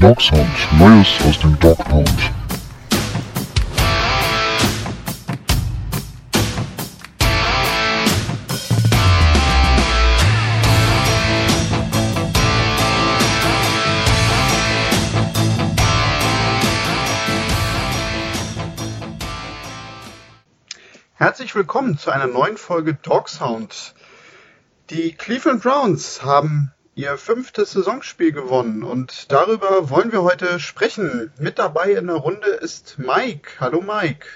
Dog Neues aus dem Dog. Herzlich willkommen zu einer neuen Folge Dog Sound. Die Cleveland Browns haben ihr fünftes Saisonspiel gewonnen und darüber wollen wir heute sprechen. Mit dabei in der Runde ist Mike. Hallo Mike.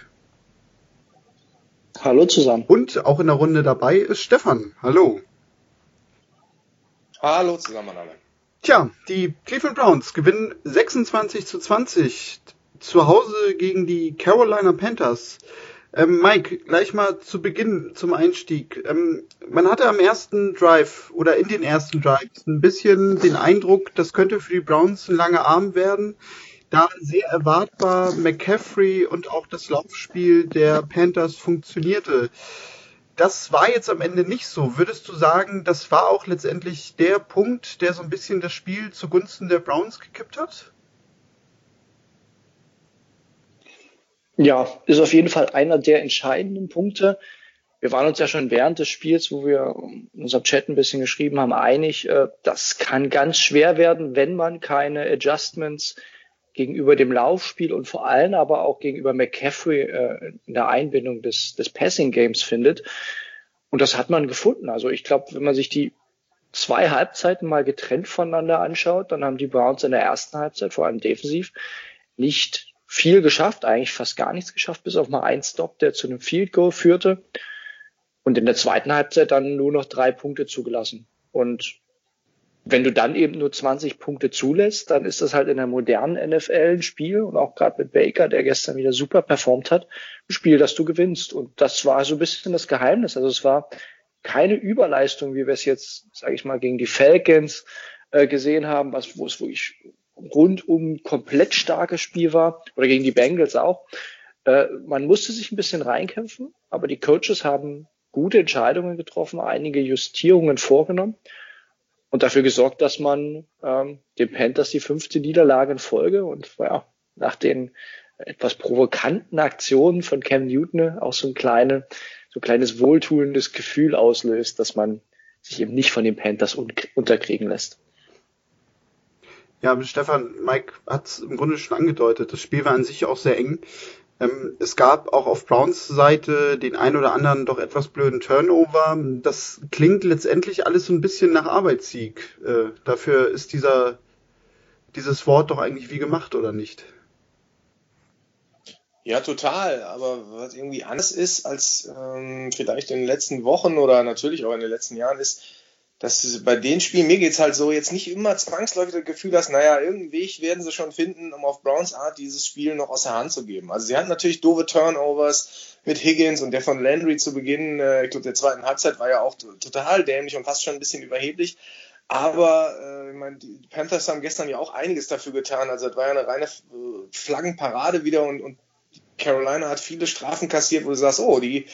Hallo zusammen. Und auch in der Runde dabei ist Stefan. Hallo. Hallo zusammen alle. Tja, die Cleveland Browns gewinnen 26 zu 20 zu Hause gegen die Carolina Panthers. Ähm, Mike, gleich mal zu Beginn zum Einstieg. Ähm, man hatte am ersten Drive oder in den ersten Drives ein bisschen den Eindruck, das könnte für die Browns ein langer Arm werden, da sehr erwartbar McCaffrey und auch das Laufspiel der Panthers funktionierte. Das war jetzt am Ende nicht so. Würdest du sagen, das war auch letztendlich der Punkt, der so ein bisschen das Spiel zugunsten der Browns gekippt hat? Ja, ist auf jeden Fall einer der entscheidenden Punkte. Wir waren uns ja schon während des Spiels, wo wir in unserem Chat ein bisschen geschrieben haben, einig, äh, das kann ganz schwer werden, wenn man keine Adjustments gegenüber dem Laufspiel und vor allem aber auch gegenüber McCaffrey äh, in der Einbindung des, des Passing Games findet. Und das hat man gefunden. Also ich glaube, wenn man sich die zwei Halbzeiten mal getrennt voneinander anschaut, dann haben die Browns in der ersten Halbzeit, vor allem defensiv, nicht viel geschafft, eigentlich fast gar nichts geschafft, bis auf mal einen Stop, der zu einem Field Goal führte. Und in der zweiten Halbzeit dann nur noch drei Punkte zugelassen. Und wenn du dann eben nur 20 Punkte zulässt, dann ist das halt in der modernen NFL ein Spiel und auch gerade mit Baker, der gestern wieder super performt hat, ein Spiel, das du gewinnst. Und das war so ein bisschen das Geheimnis. Also es war keine Überleistung, wie wir es jetzt, sage ich mal, gegen die Falcons äh, gesehen haben, was, wo es wirklich rundum komplett starkes Spiel war oder gegen die Bengals auch. Äh, man musste sich ein bisschen reinkämpfen, aber die Coaches haben gute Entscheidungen getroffen, einige Justierungen vorgenommen und dafür gesorgt, dass man ähm, dem Panthers die fünfte Niederlage in Folge und ja, nach den etwas provokanten Aktionen von Cam Newton auch so ein kleine, so ein kleines wohltuendes Gefühl auslöst, dass man sich eben nicht von den Panthers un unterkriegen lässt. Ja, Stefan, Mike hat es im Grunde schon angedeutet. Das Spiel war an sich auch sehr eng. Ähm, es gab auch auf Browns Seite den ein oder anderen doch etwas blöden Turnover. Das klingt letztendlich alles so ein bisschen nach Arbeitssieg. Äh, dafür ist dieser, dieses Wort doch eigentlich wie gemacht, oder nicht? Ja, total. Aber was irgendwie anders ist als ähm, vielleicht in den letzten Wochen oder natürlich auch in den letzten Jahren ist, dass bei den Spielen, mir geht's halt so, jetzt nicht immer zwangsläufig das Gefühl hast, naja, irgendeinen Weg werden sie schon finden, um auf Browns Art dieses Spiel noch aus der Hand zu geben. Also sie hatten natürlich doofe Turnovers mit Higgins und der von Landry zu Beginn, äh, ich glaube, der zweiten Halbzeit war ja auch total dämlich und fast schon ein bisschen überheblich. Aber äh, ich meine, die Panthers haben gestern ja auch einiges dafür getan. Also das war ja eine reine äh, Flaggenparade wieder und, und Carolina hat viele Strafen kassiert, wo du sagst, oh, die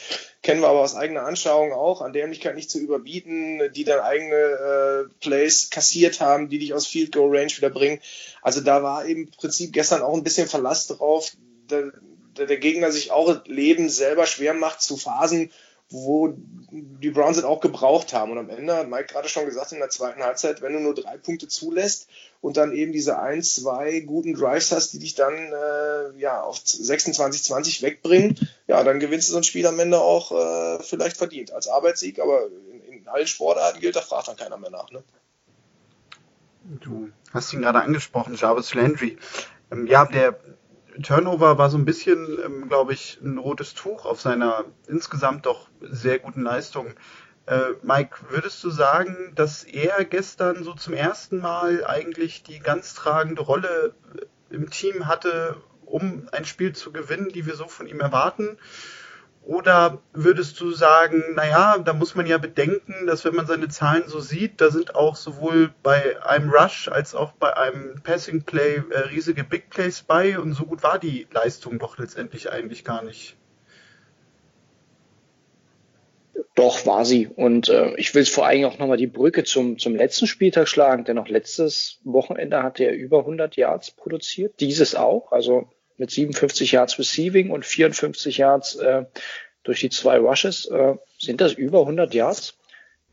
kennen wir aber aus eigener Anschauung auch, an Dämlichkeit nicht zu überbieten, die dann eigene äh, Plays kassiert haben, die dich aus Field Goal Range wieder bringen. Also da war im Prinzip gestern auch ein bisschen Verlass drauf, der, der Gegner sich auch Leben selber schwer macht zu Phasen, wo die Browns es auch gebraucht haben. Und am Ende hat Mike gerade schon gesagt, in der zweiten Halbzeit, wenn du nur drei Punkte zulässt und dann eben diese ein, zwei guten Drives hast, die dich dann äh, ja auf 26, 20 wegbringen, ja, dann gewinnst du so ein Spiel am Ende auch äh, vielleicht verdient als Arbeitssieg, aber in, in allen Sportarten gilt, da fragt dann keiner mehr nach. Ne? Du hast ihn gerade angesprochen, Jarvis Landry. Ähm, ja, der Turnover war so ein bisschen, ähm, glaube ich, ein rotes Tuch auf seiner insgesamt doch sehr guten Leistung. Äh, Mike, würdest du sagen, dass er gestern so zum ersten Mal eigentlich die ganz tragende Rolle im Team hatte, um ein Spiel zu gewinnen, die wir so von ihm erwarten? Oder würdest du sagen, naja, da muss man ja bedenken, dass wenn man seine Zahlen so sieht, da sind auch sowohl bei einem Rush als auch bei einem Passing Play äh, riesige Big Plays bei und so gut war die Leistung doch letztendlich eigentlich gar nicht. Doch, war sie. Und äh, ich will vor allem auch nochmal die Brücke zum, zum letzten Spieltag schlagen, denn auch letztes Wochenende hatte er über 100 Yards produziert. Dieses auch, also mit 57 Yards Receiving und 54 Yards äh, durch die zwei Rushes. Äh, sind das über 100 Yards?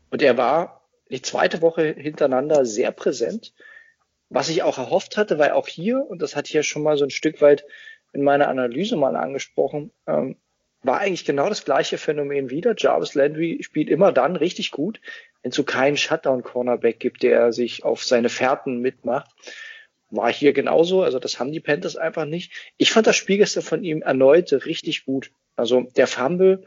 Und er war die zweite Woche hintereinander sehr präsent, was ich auch erhofft hatte, weil auch hier, und das hatte ich ja schon mal so ein Stück weit in meiner Analyse mal angesprochen, ähm, war eigentlich genau das gleiche Phänomen wieder. Jarvis Landry spielt immer dann richtig gut, wenn es so keinen Shutdown-Cornerback gibt, der sich auf seine Fährten mitmacht. War hier genauso, also das haben die Panthers einfach nicht. Ich fand das Spiel gestern von ihm erneut richtig gut. Also der Fumble,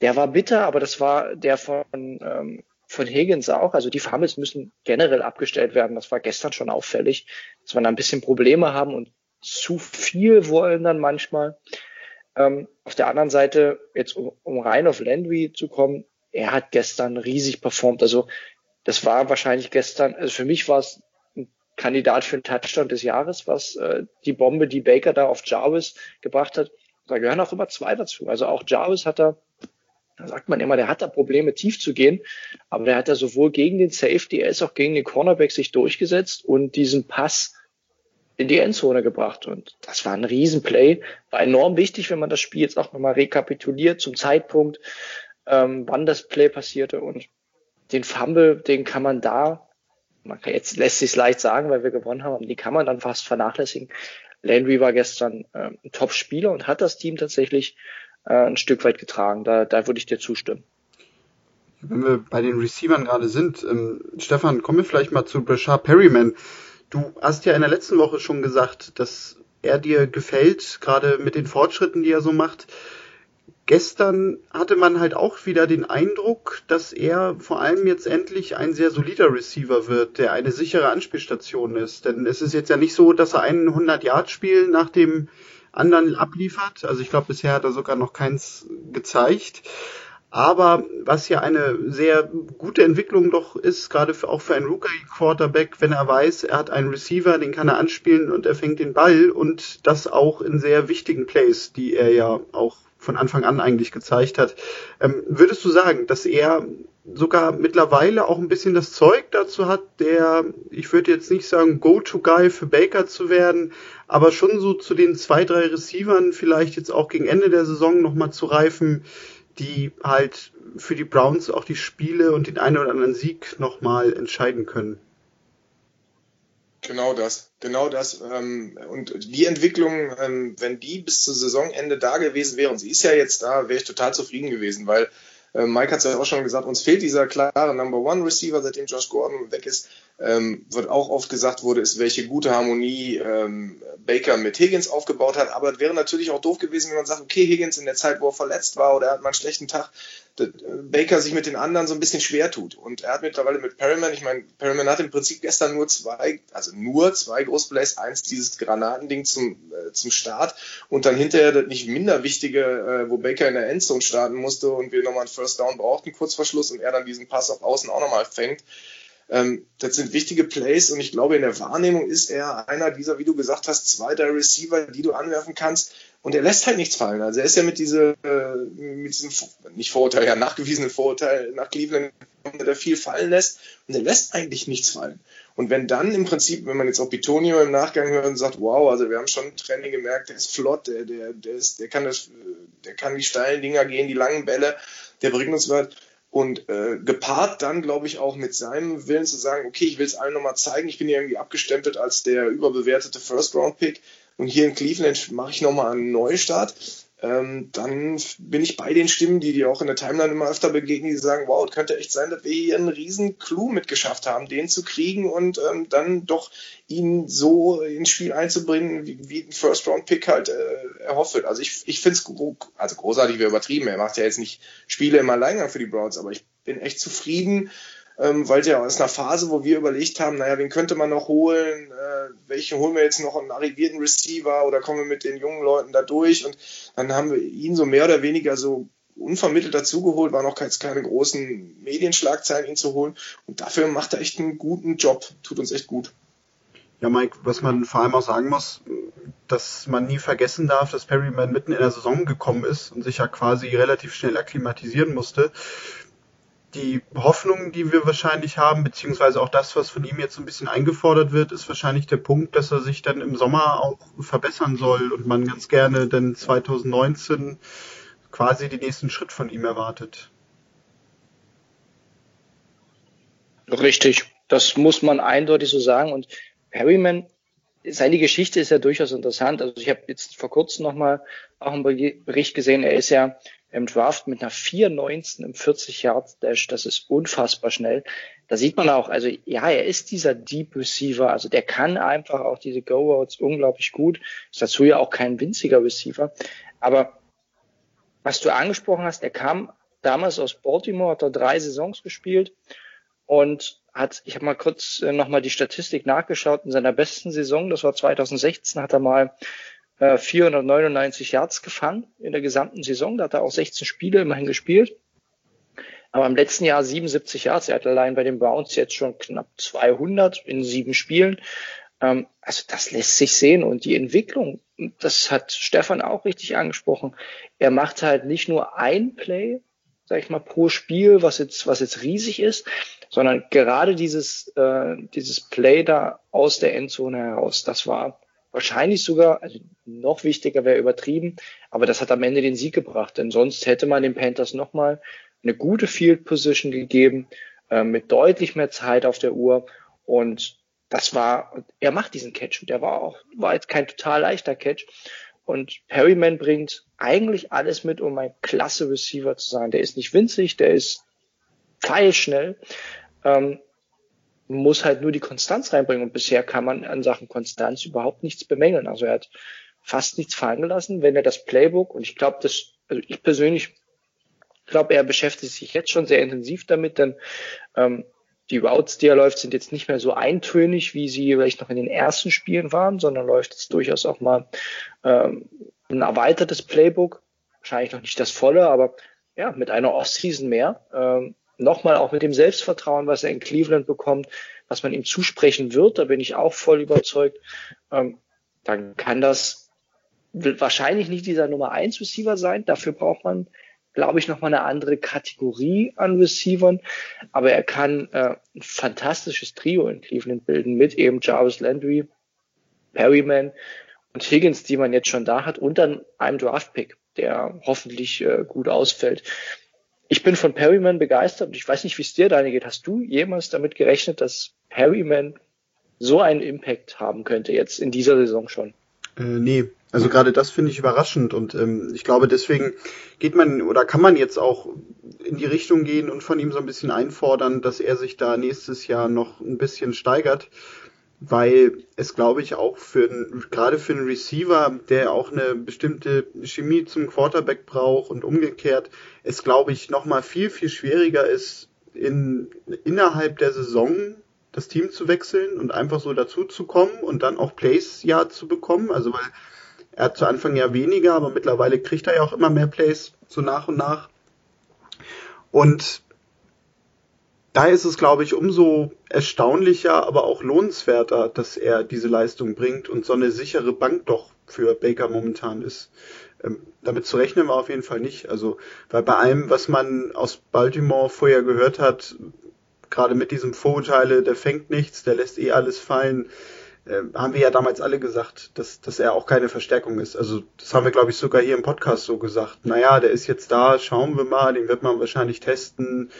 der war bitter, aber das war der von, ähm, von Higgins auch. Also die Fumbles müssen generell abgestellt werden. Das war gestern schon auffällig, dass wir da ein bisschen Probleme haben und zu viel wollen dann manchmal. Ähm, auf der anderen Seite, jetzt um, um rein auf Landry zu kommen, er hat gestern riesig performt. Also das war wahrscheinlich gestern, also für mich war es ein Kandidat für einen Touchdown des Jahres, was äh, die Bombe, die Baker da auf Jarvis gebracht hat. Da gehören auch immer zwei dazu. Also auch Jarvis hat da, da sagt man immer, der hat da Probleme tief zu gehen, aber der hat da sowohl gegen den Safety als auch gegen den Cornerback sich durchgesetzt und diesen Pass in die Endzone gebracht. Und das war ein Riesenplay. War enorm wichtig, wenn man das Spiel jetzt auch nochmal rekapituliert zum Zeitpunkt, ähm, wann das Play passierte. Und den Fumble, den kann man da, man kann, jetzt lässt sich leicht sagen, weil wir gewonnen haben, den kann man dann fast vernachlässigen. Landry war gestern äh, ein Top-Spieler und hat das Team tatsächlich äh, ein Stück weit getragen. Da, da würde ich dir zustimmen. Wenn wir bei den Receivern gerade sind, ähm, Stefan, kommen wir vielleicht mal zu Brashard Perryman. Du hast ja in der letzten Woche schon gesagt, dass er dir gefällt, gerade mit den Fortschritten, die er so macht. Gestern hatte man halt auch wieder den Eindruck, dass er vor allem jetzt endlich ein sehr solider Receiver wird, der eine sichere Anspielstation ist. Denn es ist jetzt ja nicht so, dass er einen 100-Yard-Spiel nach dem anderen abliefert. Also ich glaube, bisher hat er sogar noch keins gezeigt. Aber was ja eine sehr gute Entwicklung doch ist, gerade für, auch für einen Rookie-Quarterback, wenn er weiß, er hat einen Receiver, den kann er anspielen und er fängt den Ball und das auch in sehr wichtigen Plays, die er ja auch von Anfang an eigentlich gezeigt hat. Ähm, würdest du sagen, dass er sogar mittlerweile auch ein bisschen das Zeug dazu hat, der, ich würde jetzt nicht sagen Go-To-Guy für Baker zu werden, aber schon so zu den zwei, drei Receivern vielleicht jetzt auch gegen Ende der Saison nochmal zu reifen, die halt für die Browns auch die Spiele und den einen oder anderen Sieg nochmal entscheiden können. Genau das, genau das. Ähm, und die Entwicklung, ähm, wenn die bis zum Saisonende da gewesen wäre, und sie ist ja jetzt da, wäre ich total zufrieden gewesen, weil äh, Mike hat es ja auch schon gesagt, uns fehlt dieser klare Number One Receiver, seitdem Josh Gordon weg ist. Ähm, wird auch oft gesagt wurde, ist welche gute Harmonie ähm, Baker mit Higgins aufgebaut hat. Aber es wäre natürlich auch doof gewesen, wenn man sagt, okay, Higgins in der Zeit, wo er verletzt war oder er hat mal einen schlechten Tag, Baker sich mit den anderen so ein bisschen schwer tut. Und er hat mittlerweile mit Perryman, ich meine, Perryman hat im Prinzip gestern nur zwei, also nur zwei Großplays, eins dieses Granatending zum, äh, zum Start und dann hinterher das nicht minder wichtige, äh, wo Baker in der Endzone starten musste und wir nochmal einen First Down brauchten, kurz vor Schluss und er dann diesen Pass auf Außen auch nochmal fängt. Ähm, das sind wichtige Plays und ich glaube, in der Wahrnehmung ist er einer dieser, wie du gesagt hast, zwei der Receiver, die du anwerfen kannst, und er lässt halt nichts fallen. Also er ist ja mit, diese, äh, mit diesem, nicht Vorurteil, ja, nachgewiesenen Vorurteil nach Cleveland, der viel fallen lässt. Und er lässt eigentlich nichts fallen. Und wenn dann im Prinzip, wenn man jetzt auch Bitonio im Nachgang hört und sagt, wow, also wir haben schon Training gemerkt, der ist flott, der, der, der, ist, der, kann das, der kann die steilen Dinger gehen, die langen Bälle, der bringt uns was. Und äh, gepaart dann, glaube ich, auch mit seinem Willen zu sagen, okay, ich will es allen nochmal zeigen, ich bin ja irgendwie abgestempelt als der überbewertete First-Round-Pick und hier in Cleveland mache ich nochmal einen Neustart, ähm, dann bin ich bei den Stimmen, die dir auch in der Timeline immer öfter begegnen, die sagen, wow, es könnte echt sein, dass wir hier einen riesen Clou mitgeschafft haben, den zu kriegen und ähm, dann doch ihn so ins Spiel einzubringen, wie, wie ein First-Round-Pick halt äh, erhofft Also ich, ich finde es gro also großartig, wäre übertrieben. Er macht ja jetzt nicht Spiele im Alleingang für die Browns, aber ich bin echt zufrieden ähm, weil ja aus einer Phase, wo wir überlegt haben, naja, wen könnte man noch holen, äh, welchen holen wir jetzt noch, einen arrivierten Receiver oder kommen wir mit den jungen Leuten da durch? Und dann haben wir ihn so mehr oder weniger so unvermittelt dazugeholt, war noch keine großen Medienschlagzeilen, ihn zu holen. Und dafür macht er echt einen guten Job, tut uns echt gut. Ja, Mike, was man vor allem auch sagen muss, dass man nie vergessen darf, dass Perryman mitten in der Saison gekommen ist und sich ja quasi relativ schnell akklimatisieren musste die Hoffnung, die wir wahrscheinlich haben, beziehungsweise auch das, was von ihm jetzt so ein bisschen eingefordert wird, ist wahrscheinlich der Punkt, dass er sich dann im Sommer auch verbessern soll und man ganz gerne dann 2019 quasi den nächsten Schritt von ihm erwartet. Richtig, das muss man eindeutig so sagen. Und Perryman, seine Geschichte ist ja durchaus interessant. Also ich habe jetzt vor kurzem nochmal auch einen Bericht gesehen, er ist ja im Draft mit einer 4,19 im 40-Yard-Dash. Das ist unfassbar schnell. Da sieht man auch, also ja, er ist dieser Deep Receiver. Also der kann einfach auch diese Go-Routes unglaublich gut. Ist dazu ja auch kein winziger Receiver. Aber was du angesprochen hast, er kam damals aus Baltimore, hat da drei Saisons gespielt und hat, ich habe mal kurz äh, nochmal die Statistik nachgeschaut, in seiner besten Saison, das war 2016, hat er mal 499 äh, Yards gefangen in der gesamten Saison. Da hat er auch 16 Spiele immerhin gespielt. Aber im letzten Jahr 77 Yards. Er hat allein bei den Browns jetzt schon knapp 200 in sieben Spielen. Ähm, also das lässt sich sehen. Und die Entwicklung, das hat Stefan auch richtig angesprochen. Er macht halt nicht nur ein Play, sag ich mal, pro Spiel, was jetzt, was jetzt riesig ist, sondern gerade dieses, äh, dieses Play da aus der Endzone heraus, das war wahrscheinlich sogar, also noch wichtiger wäre übertrieben, aber das hat am Ende den Sieg gebracht, denn sonst hätte man den Panthers nochmal eine gute Field Position gegeben, äh, mit deutlich mehr Zeit auf der Uhr. Und das war, er macht diesen Catch. Und der war auch, war jetzt kein total leichter Catch. Und Perryman bringt eigentlich alles mit, um ein klasse Receiver zu sein. Der ist nicht winzig, der ist pfeilschnell, ähm, muss halt nur die Konstanz reinbringen. Und bisher kann man an Sachen Konstanz überhaupt nichts bemängeln. Also er hat fast nichts fallen gelassen, wenn er das Playbook, und ich glaube, das, also ich persönlich glaube, er beschäftigt sich jetzt schon sehr intensiv damit, denn ähm, die Routes, die er läuft, sind jetzt nicht mehr so eintönig, wie sie vielleicht noch in den ersten Spielen waren, sondern läuft jetzt durchaus auch mal ähm, ein erweitertes Playbook. Wahrscheinlich noch nicht das volle, aber ja, mit einer Offseason mehr. Ähm, nochmal auch mit dem Selbstvertrauen, was er in Cleveland bekommt, was man ihm zusprechen wird, da bin ich auch voll überzeugt, ähm, dann kann das wahrscheinlich nicht dieser Nummer 1 Receiver sein. Dafür braucht man, glaube ich, nochmal eine andere Kategorie an Receivern. Aber er kann äh, ein fantastisches Trio in Cleveland bilden mit eben Jarvis Landry, Perryman und Higgins, die man jetzt schon da hat, und dann einem Draftpick, der hoffentlich äh, gut ausfällt ich bin von Perryman begeistert und ich weiß nicht, wie es dir deine geht. Hast du jemals damit gerechnet, dass Perryman so einen Impact haben könnte jetzt in dieser Saison schon? Äh, nee, also gerade das finde ich überraschend und ähm, ich glaube, deswegen geht man oder kann man jetzt auch in die Richtung gehen und von ihm so ein bisschen einfordern, dass er sich da nächstes Jahr noch ein bisschen steigert weil es, glaube ich, auch für gerade für einen Receiver, der auch eine bestimmte Chemie zum Quarterback braucht und umgekehrt, es, glaube ich, nochmal viel, viel schwieriger ist, in, innerhalb der Saison das Team zu wechseln und einfach so dazu zu kommen und dann auch Plays ja zu bekommen. Also weil er hat zu Anfang ja weniger, aber mittlerweile kriegt er ja auch immer mehr Plays so nach und nach. Und da ist es, glaube ich, umso erstaunlicher, aber auch lohnenswerter, dass er diese Leistung bringt und so eine sichere Bank doch für Baker momentan ist. Ähm, damit zu rechnen war auf jeden Fall nicht. Also, weil bei allem, was man aus Baltimore vorher gehört hat, gerade mit diesem Vorurteile, der fängt nichts, der lässt eh alles fallen, äh, haben wir ja damals alle gesagt, dass, dass er auch keine Verstärkung ist. Also das haben wir, glaube ich, sogar hier im Podcast so gesagt. Naja, der ist jetzt da, schauen wir mal, den wird man wahrscheinlich testen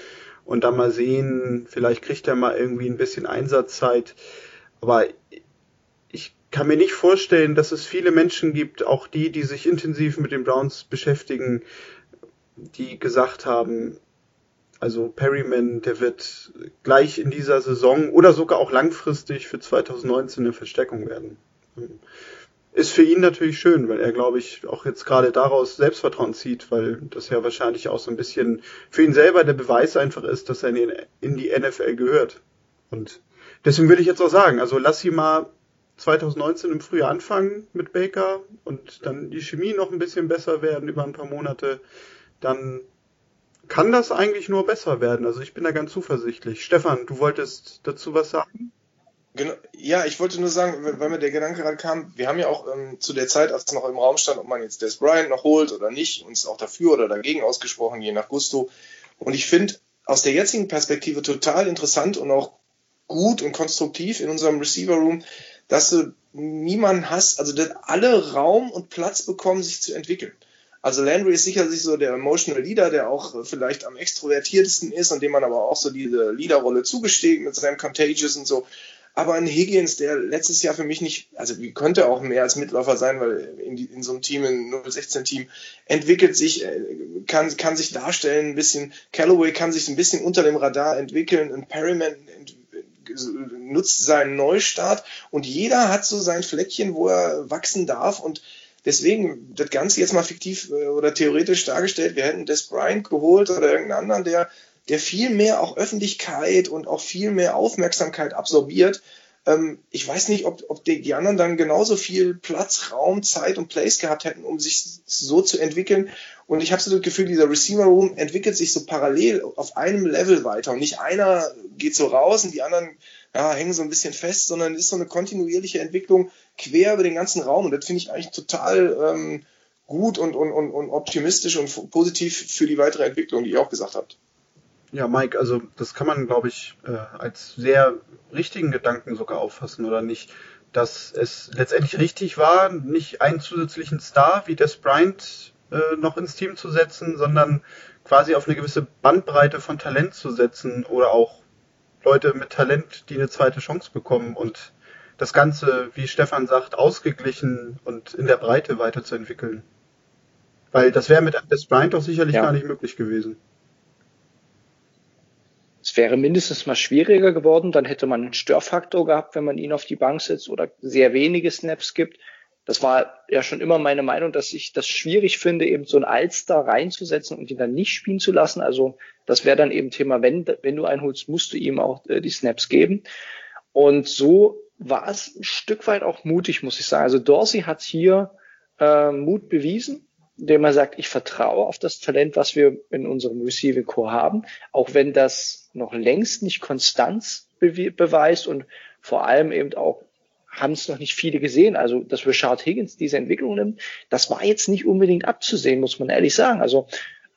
und dann mal sehen, vielleicht kriegt er mal irgendwie ein bisschen Einsatzzeit. Aber ich kann mir nicht vorstellen, dass es viele Menschen gibt, auch die, die sich intensiv mit den Browns beschäftigen, die gesagt haben, also Perryman, der wird gleich in dieser Saison oder sogar auch langfristig für 2019 eine Verstärkung werden ist für ihn natürlich schön, weil er, glaube ich, auch jetzt gerade daraus Selbstvertrauen zieht, weil das ja wahrscheinlich auch so ein bisschen für ihn selber der Beweis einfach ist, dass er in die NFL gehört. Und deswegen würde ich jetzt auch sagen, also lass sie mal 2019 im Frühjahr anfangen mit Baker und dann die Chemie noch ein bisschen besser werden über ein paar Monate, dann kann das eigentlich nur besser werden. Also ich bin da ganz zuversichtlich. Stefan, du wolltest dazu was sagen? Genau, ja, ich wollte nur sagen, weil mir der Gedanke gerade kam, wir haben ja auch ähm, zu der Zeit, als es noch im Raum stand, ob man jetzt Des Bryant noch holt oder nicht, uns auch dafür oder dagegen ausgesprochen, je nach Gusto. Und ich finde, aus der jetzigen Perspektive total interessant und auch gut und konstruktiv in unserem Receiver Room, dass du niemanden hast, also dass alle Raum und Platz bekommen, sich zu entwickeln. Also Landry ist sicherlich so der Emotional Leader, der auch vielleicht am extrovertiertesten ist und dem man aber auch so diese Leaderrolle zugesteht mit seinem Contagious und so. Aber ein Higgins, der letztes Jahr für mich nicht, also könnte auch mehr als Mitläufer sein, weil in, die, in so einem Team, in 016-Team, entwickelt sich, äh, kann, kann sich darstellen ein bisschen, Callaway kann sich ein bisschen unter dem Radar entwickeln, ein Perryman nutzt seinen Neustart und jeder hat so sein Fleckchen, wo er wachsen darf und deswegen das Ganze jetzt mal fiktiv äh, oder theoretisch dargestellt, wir hätten Des Bryant geholt oder irgendeinen anderen, der der viel mehr auch Öffentlichkeit und auch viel mehr Aufmerksamkeit absorbiert. Ähm, ich weiß nicht, ob, ob die, anderen dann genauso viel Platz, Raum, Zeit und Place gehabt hätten, um sich so zu entwickeln. Und ich habe so das Gefühl, dieser Receiver Room entwickelt sich so parallel auf einem Level weiter. Und nicht einer geht so raus und die anderen ja, hängen so ein bisschen fest, sondern es ist so eine kontinuierliche Entwicklung quer über den ganzen Raum. Und das finde ich eigentlich total ähm, gut und, und, und, und optimistisch und positiv für die weitere Entwicklung, die ihr auch gesagt habt. Ja, Mike, also das kann man, glaube ich, äh, als sehr richtigen Gedanken sogar auffassen, oder nicht? Dass es letztendlich richtig war, nicht einen zusätzlichen Star wie Des Bryant äh, noch ins Team zu setzen, sondern quasi auf eine gewisse Bandbreite von Talent zu setzen oder auch Leute mit Talent, die eine zweite Chance bekommen und das Ganze, wie Stefan sagt, ausgeglichen und in der Breite weiterzuentwickeln. Weil das wäre mit Des Bryant doch sicherlich ja. gar nicht möglich gewesen. Es wäre mindestens mal schwieriger geworden, dann hätte man einen Störfaktor gehabt, wenn man ihn auf die Bank setzt oder sehr wenige Snaps gibt. Das war ja schon immer meine Meinung, dass ich das schwierig finde, eben so ein Alster reinzusetzen und ihn dann nicht spielen zu lassen. Also das wäre dann eben Thema, wenn, wenn du einholst, musst du ihm auch äh, die Snaps geben. Und so war es ein Stück weit auch mutig, muss ich sagen. Also Dorsey hat hier äh, Mut bewiesen indem er sagt, ich vertraue auf das Talent, was wir in unserem Receiving Core haben, auch wenn das noch längst nicht Konstanz be beweist und vor allem eben auch haben es noch nicht viele gesehen. Also, dass Richard Higgins diese Entwicklung nimmt, das war jetzt nicht unbedingt abzusehen, muss man ehrlich sagen. Also,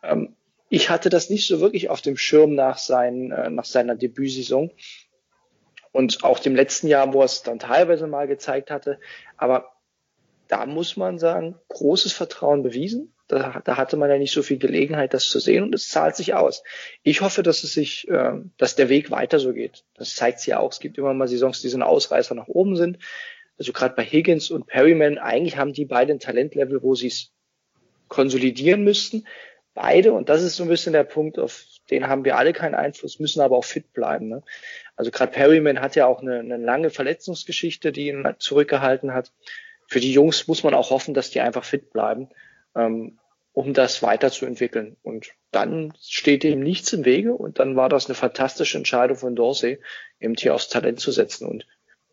ähm, ich hatte das nicht so wirklich auf dem Schirm nach, sein, äh, nach seiner Debütsaison und auch dem letzten Jahr, wo er es dann teilweise mal gezeigt hatte. Aber da muss man sagen, großes Vertrauen bewiesen. Da, da, hatte man ja nicht so viel Gelegenheit, das zu sehen und es zahlt sich aus. Ich hoffe, dass es sich, äh, dass der Weg weiter so geht. Das zeigt sich ja auch. Es gibt immer mal Saisons, die so ein Ausreißer nach oben sind. Also gerade bei Higgins und Perryman, eigentlich haben die beide ein Talentlevel, wo sie es konsolidieren müssten. Beide, und das ist so ein bisschen der Punkt, auf den haben wir alle keinen Einfluss, müssen aber auch fit bleiben. Ne? Also gerade Perryman hat ja auch eine, eine lange Verletzungsgeschichte, die ihn zurückgehalten hat für die Jungs muss man auch hoffen, dass die einfach fit bleiben, ähm, um das weiterzuentwickeln. Und dann steht dem nichts im Wege und dann war das eine fantastische Entscheidung von Dorsey, eben hier aufs Talent zu setzen. Und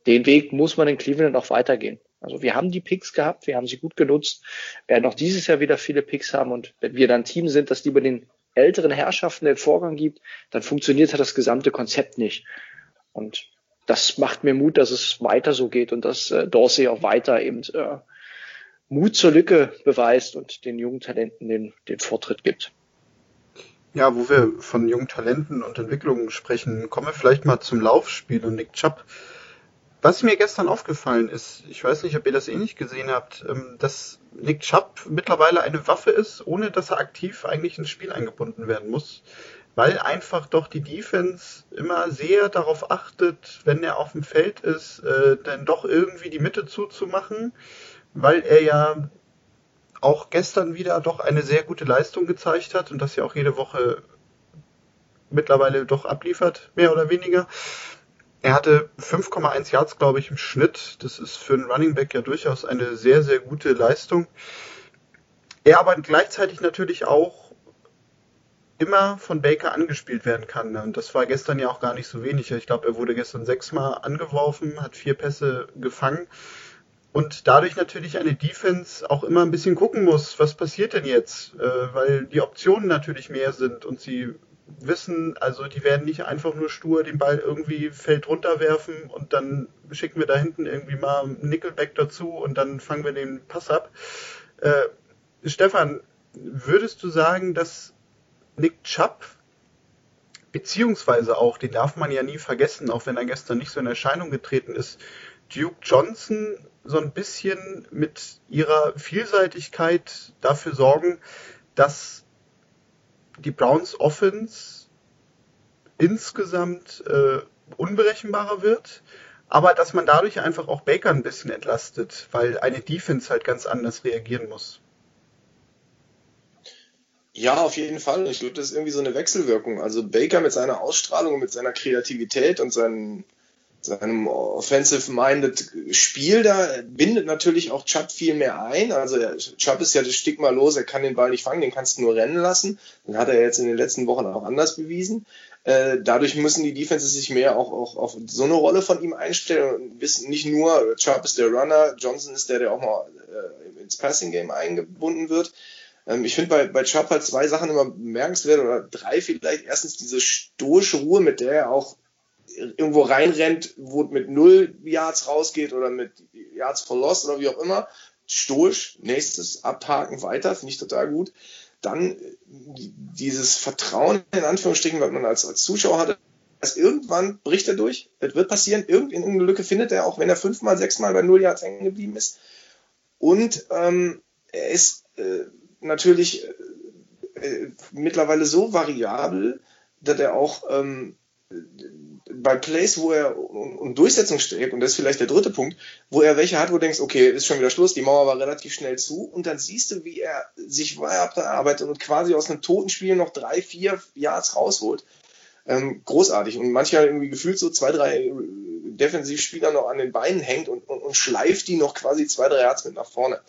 den Weg muss man in Cleveland auch weitergehen. Also wir haben die Picks gehabt, wir haben sie gut genutzt, werden auch dieses Jahr wieder viele Picks haben und wenn wir dann Team sind, das lieber den älteren Herrschaften den Vorgang gibt, dann funktioniert das gesamte Konzept nicht. Und das macht mir Mut, dass es weiter so geht und dass äh, Dorsey auch weiter eben äh, Mut zur Lücke beweist und den jungen Talenten den, den Vortritt gibt. Ja, wo wir von jungen Talenten und Entwicklungen sprechen, kommen wir vielleicht mal zum Laufspiel und Nick Chubb. Was mir gestern aufgefallen ist, ich weiß nicht, ob ihr das ähnlich gesehen habt, ähm, dass Nick Chubb mittlerweile eine Waffe ist, ohne dass er aktiv eigentlich ins Spiel eingebunden werden muss weil einfach doch die Defense immer sehr darauf achtet, wenn er auf dem Feld ist, äh, dann doch irgendwie die Mitte zuzumachen, weil er ja auch gestern wieder doch eine sehr gute Leistung gezeigt hat und das ja auch jede Woche mittlerweile doch abliefert, mehr oder weniger. Er hatte 5,1 Yards, glaube ich, im Schnitt. Das ist für einen Running Back ja durchaus eine sehr, sehr gute Leistung. Er aber gleichzeitig natürlich auch immer von Baker angespielt werden kann. Und das war gestern ja auch gar nicht so wenig. Ich glaube, er wurde gestern sechsmal angeworfen, hat vier Pässe gefangen. Und dadurch natürlich eine Defense auch immer ein bisschen gucken muss, was passiert denn jetzt, äh, weil die Optionen natürlich mehr sind und sie wissen, also die werden nicht einfach nur stur den Ball irgendwie Feld runterwerfen und dann schicken wir da hinten irgendwie mal Nickelback dazu und dann fangen wir den Pass ab. Äh, Stefan, würdest du sagen, dass Nick Chubb beziehungsweise auch, den darf man ja nie vergessen, auch wenn er gestern nicht so in Erscheinung getreten ist, Duke Johnson so ein bisschen mit ihrer Vielseitigkeit dafür sorgen, dass die Browns Offense insgesamt äh, unberechenbarer wird, aber dass man dadurch einfach auch Baker ein bisschen entlastet, weil eine Defense halt ganz anders reagieren muss. Ja, auf jeden Fall. Ich glaube, das ist irgendwie so eine Wechselwirkung. Also Baker mit seiner Ausstrahlung mit seiner Kreativität und seinen, seinem offensive-minded Spiel da bindet natürlich auch Chubb viel mehr ein. Also Chubb ist ja das Stigma los, er kann den Ball nicht fangen, den kannst du nur rennen lassen. Den hat er jetzt in den letzten Wochen auch anders bewiesen. Äh, dadurch müssen die Defenses sich mehr auch, auch auf so eine Rolle von ihm einstellen und wissen nicht nur, Chubb ist der Runner, Johnson ist der, der auch mal äh, ins Passing Game eingebunden wird. Ähm, ich finde bei, bei Chubb halt zwei Sachen immer bemerkenswert oder drei vielleicht. Erstens diese stoische Ruhe, mit der er auch irgendwo reinrennt, wo mit null Yards rausgeht oder mit Yards for Loss oder wie auch immer. Stoisch, nächstes abhaken weiter, finde ich total gut. Dann dieses Vertrauen in Anführungsstrichen, was man als, als Zuschauer hatte, dass irgendwann bricht er durch, das wird passieren, irgendeine Lücke findet er, auch wenn er fünfmal, sechsmal bei null Yards hängen geblieben ist. Und ähm, er ist äh, natürlich äh, äh, mittlerweile so variabel, dass er auch ähm, bei Plays, wo er um Durchsetzung strebt, und das ist vielleicht der dritte Punkt, wo er welche hat, wo du denkst, okay, ist schon wieder Schluss, die Mauer war relativ schnell zu, und dann siehst du, wie er sich weiterarbeitet und quasi aus einem toten Spiel noch drei, vier Yards rausholt. Ähm, großartig. Und manchmal irgendwie gefühlt so zwei, drei Defensivspieler noch an den Beinen hängt und, und, und schleift die noch quasi zwei, drei Yards mit nach vorne.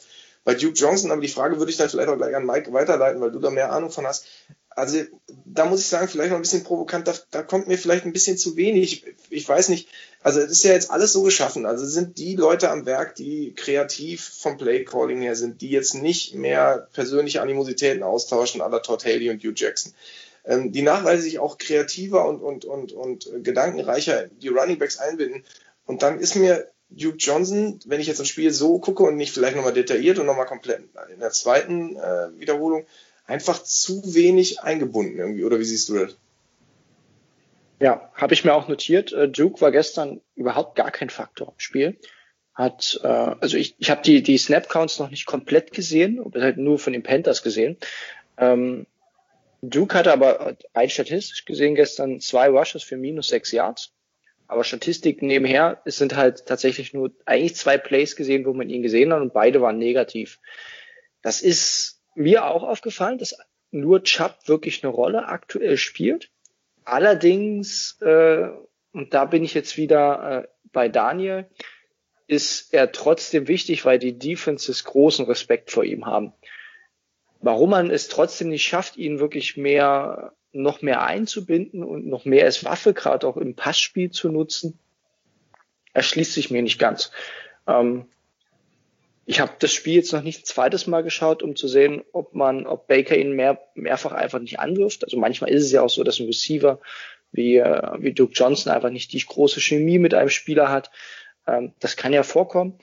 Bei Duke Johnson, aber die Frage würde ich dann vielleicht auch gleich an Mike weiterleiten, weil du da mehr Ahnung von hast. Also da muss ich sagen, vielleicht noch ein bisschen provokant, da, da kommt mir vielleicht ein bisschen zu wenig. Ich, ich weiß nicht, also es ist ja jetzt alles so geschaffen. Also sind die Leute am Werk, die kreativ vom Playcalling her sind, die jetzt nicht mehr persönliche Animositäten austauschen, aller Todd Haley und Hugh Jackson. Ähm, die nachweislich auch kreativer und, und, und, und gedankenreicher die Running Backs einbinden. Und dann ist mir Duke Johnson, wenn ich jetzt das Spiel so gucke und nicht vielleicht nochmal detailliert und nochmal komplett in der zweiten äh, Wiederholung, einfach zu wenig eingebunden irgendwie. Oder wie siehst du das? Ja, habe ich mir auch notiert. Äh, Duke war gestern überhaupt gar kein Faktor im Spiel. Hat, äh, also ich, ich habe die, die Snap-Counts noch nicht komplett gesehen, halt nur von den Panthers gesehen. Ähm, Duke hatte aber ein statistisch gesehen gestern zwei Rushes für minus sechs Yards. Aber Statistiken nebenher, es sind halt tatsächlich nur eigentlich zwei Plays gesehen, wo man ihn gesehen hat und beide waren negativ. Das ist mir auch aufgefallen, dass nur Chubb wirklich eine Rolle aktuell spielt. Allerdings, äh, und da bin ich jetzt wieder äh, bei Daniel, ist er trotzdem wichtig, weil die Defenses großen Respekt vor ihm haben. Warum man es trotzdem nicht schafft, ihn wirklich mehr noch mehr einzubinden und noch mehr als Waffe gerade auch im Passspiel zu nutzen, erschließt sich mir nicht ganz. Ähm, ich habe das Spiel jetzt noch nicht ein zweites Mal geschaut, um zu sehen, ob man, ob Baker ihn mehr, mehrfach einfach nicht anwirft. Also manchmal ist es ja auch so, dass ein Receiver wie, äh, wie Duke Johnson einfach nicht die große Chemie mit einem Spieler hat. Ähm, das kann ja vorkommen.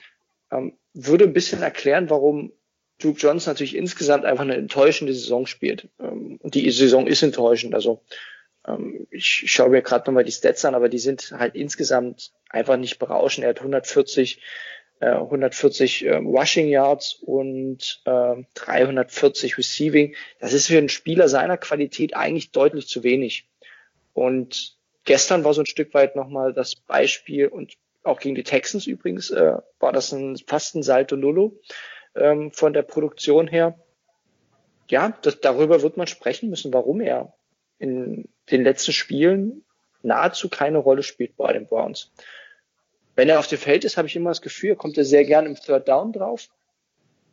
Ähm, würde ein bisschen erklären, warum Duke Johnson natürlich insgesamt einfach eine enttäuschende Saison spielt. Ähm, und die Saison ist enttäuschend. Also ähm, ich schaue mir gerade nochmal die Stats an, aber die sind halt insgesamt einfach nicht berauschend. Er hat 140, äh, 140 äh, Rushing Yards und äh, 340 Receiving. Das ist für einen Spieler seiner Qualität eigentlich deutlich zu wenig. Und gestern war so ein Stück weit nochmal das Beispiel und auch gegen die Texans übrigens äh, war das ein, fast ein Salto Nullo ähm, von der Produktion her. Ja, das, darüber wird man sprechen müssen, warum er in den letzten Spielen nahezu keine Rolle spielt bei den Browns. Wenn er auf dem Feld ist, habe ich immer das Gefühl, kommt er sehr gern im Third Down drauf.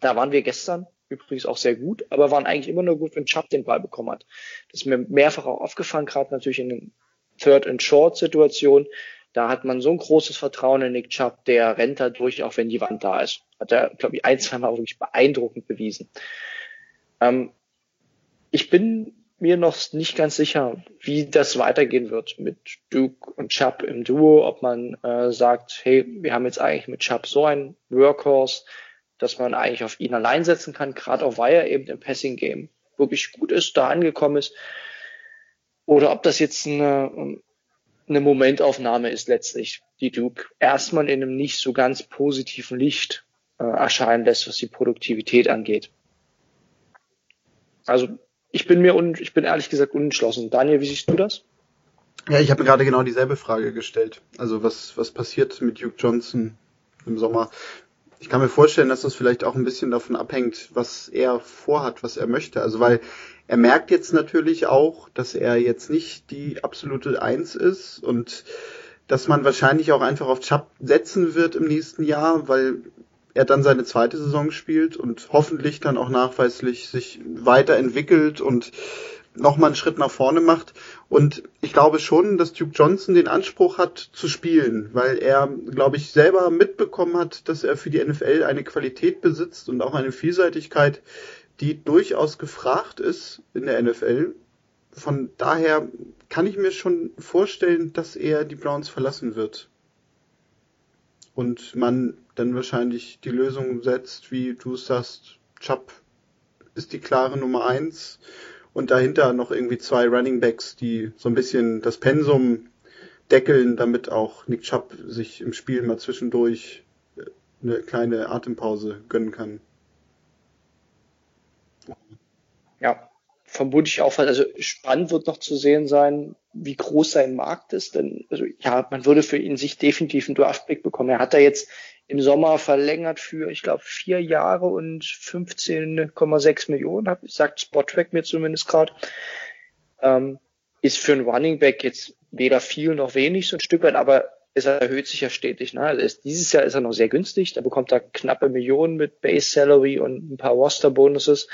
Da waren wir gestern übrigens auch sehr gut, aber waren eigentlich immer nur gut, wenn Chubb den Ball bekommen hat. Das ist mir mehrfach auch aufgefallen, gerade natürlich in den Third and Short Situationen. Da hat man so ein großes Vertrauen in Nick Chubb, der rennt da durch, auch wenn die Wand da ist. Hat er, glaube ich, ein, zwei Mal wirklich beeindruckend bewiesen. Ähm, ich bin mir noch nicht ganz sicher, wie das weitergehen wird mit Duke und Chubb im Duo, ob man äh, sagt, hey, wir haben jetzt eigentlich mit Chubb so einen Workhorse, dass man eigentlich auf ihn allein setzen kann, gerade auch weil er eben im Passing Game wirklich gut ist, da angekommen ist. oder ob das jetzt eine, eine Momentaufnahme ist letztlich, die Duke erstmal in einem nicht so ganz positiven Licht äh, erscheinen lässt, was die Produktivität angeht. Also ich bin mir un, ich bin ehrlich gesagt unentschlossen. Daniel, wie siehst du das? Ja, ich habe gerade genau dieselbe Frage gestellt. Also was, was passiert mit Duke Johnson im Sommer? Ich kann mir vorstellen, dass das vielleicht auch ein bisschen davon abhängt, was er vorhat, was er möchte. Also weil er merkt jetzt natürlich auch, dass er jetzt nicht die absolute Eins ist und dass man wahrscheinlich auch einfach auf Chubb setzen wird im nächsten Jahr, weil er dann seine zweite Saison spielt und hoffentlich dann auch nachweislich sich weiterentwickelt und nochmal einen Schritt nach vorne macht. Und ich glaube schon, dass Duke Johnson den Anspruch hat zu spielen, weil er, glaube ich, selber mitbekommen hat, dass er für die NFL eine Qualität besitzt und auch eine Vielseitigkeit, die durchaus gefragt ist in der NFL. Von daher kann ich mir schon vorstellen, dass er die Browns verlassen wird. Und man dann wahrscheinlich die Lösung setzt, wie du sagst, Chubb ist die klare Nummer eins und dahinter noch irgendwie zwei Running Backs, die so ein bisschen das Pensum deckeln, damit auch Nick Chubb sich im Spiel mal zwischendurch äh, eine kleine Atempause gönnen kann. Ja, vermute ich auch. Also spannend wird noch zu sehen sein, wie groß sein Markt ist. Denn also, ja, man würde für ihn sich definitiv einen Draftpick bekommen. Er hat da jetzt im Sommer verlängert für, ich glaube, vier Jahre und 15,6 Millionen, hab, sagt Spottrack mir zumindest gerade. Ähm, ist für einen Running Back jetzt weder viel noch wenig so ein Stück weit, aber es erhöht sich ja stetig. Ne? Also ist, dieses Jahr ist er noch sehr günstig, da bekommt er knappe Millionen mit Base Salary und ein paar Roster Bonuses.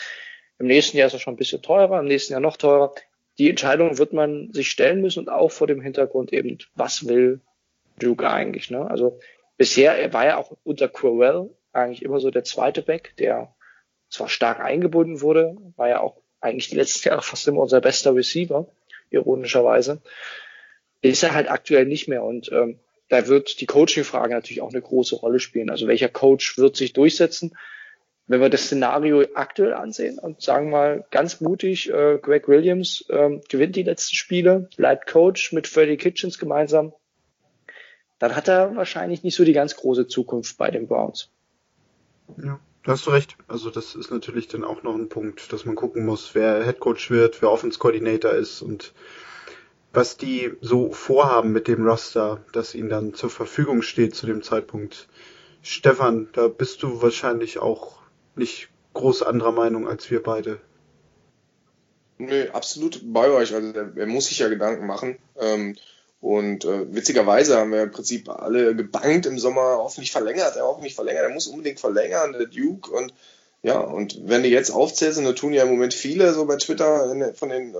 Im nächsten Jahr ist er schon ein bisschen teurer, im nächsten Jahr noch teurer. Die Entscheidung wird man sich stellen müssen und auch vor dem Hintergrund eben, was will Duke eigentlich? Ne? Also bisher er war ja auch unter Crowell eigentlich immer so der zweite Back, der zwar stark eingebunden wurde, war ja auch eigentlich die letzten Jahre fast immer unser bester Receiver, ironischerweise. Ist er halt aktuell nicht mehr und ähm, da wird die Coaching-Frage natürlich auch eine große Rolle spielen. Also welcher Coach wird sich durchsetzen? Wenn wir das Szenario aktuell ansehen und sagen mal ganz mutig, äh, Greg Williams äh, gewinnt die letzten Spiele, bleibt Coach mit Freddie Kitchens gemeinsam, dann hat er wahrscheinlich nicht so die ganz große Zukunft bei den Browns. Ja, da hast du recht. Also das ist natürlich dann auch noch ein Punkt, dass man gucken muss, wer Headcoach wird, wer Offense Coordinator ist und was die so vorhaben mit dem Roster, das ihnen dann zur Verfügung steht zu dem Zeitpunkt. Stefan, da bist du wahrscheinlich auch nicht groß anderer Meinung als wir beide. Nö, absolut bei euch. Also er muss sich ja Gedanken machen. Ähm, und äh, witzigerweise haben wir im Prinzip alle gebankt im Sommer, hoffentlich verlängert er, hoffentlich verlängert, er muss unbedingt verlängern, der Duke. Und ja, und wenn du jetzt aufzählst, und da tun ja im Moment viele so bei Twitter von den, äh,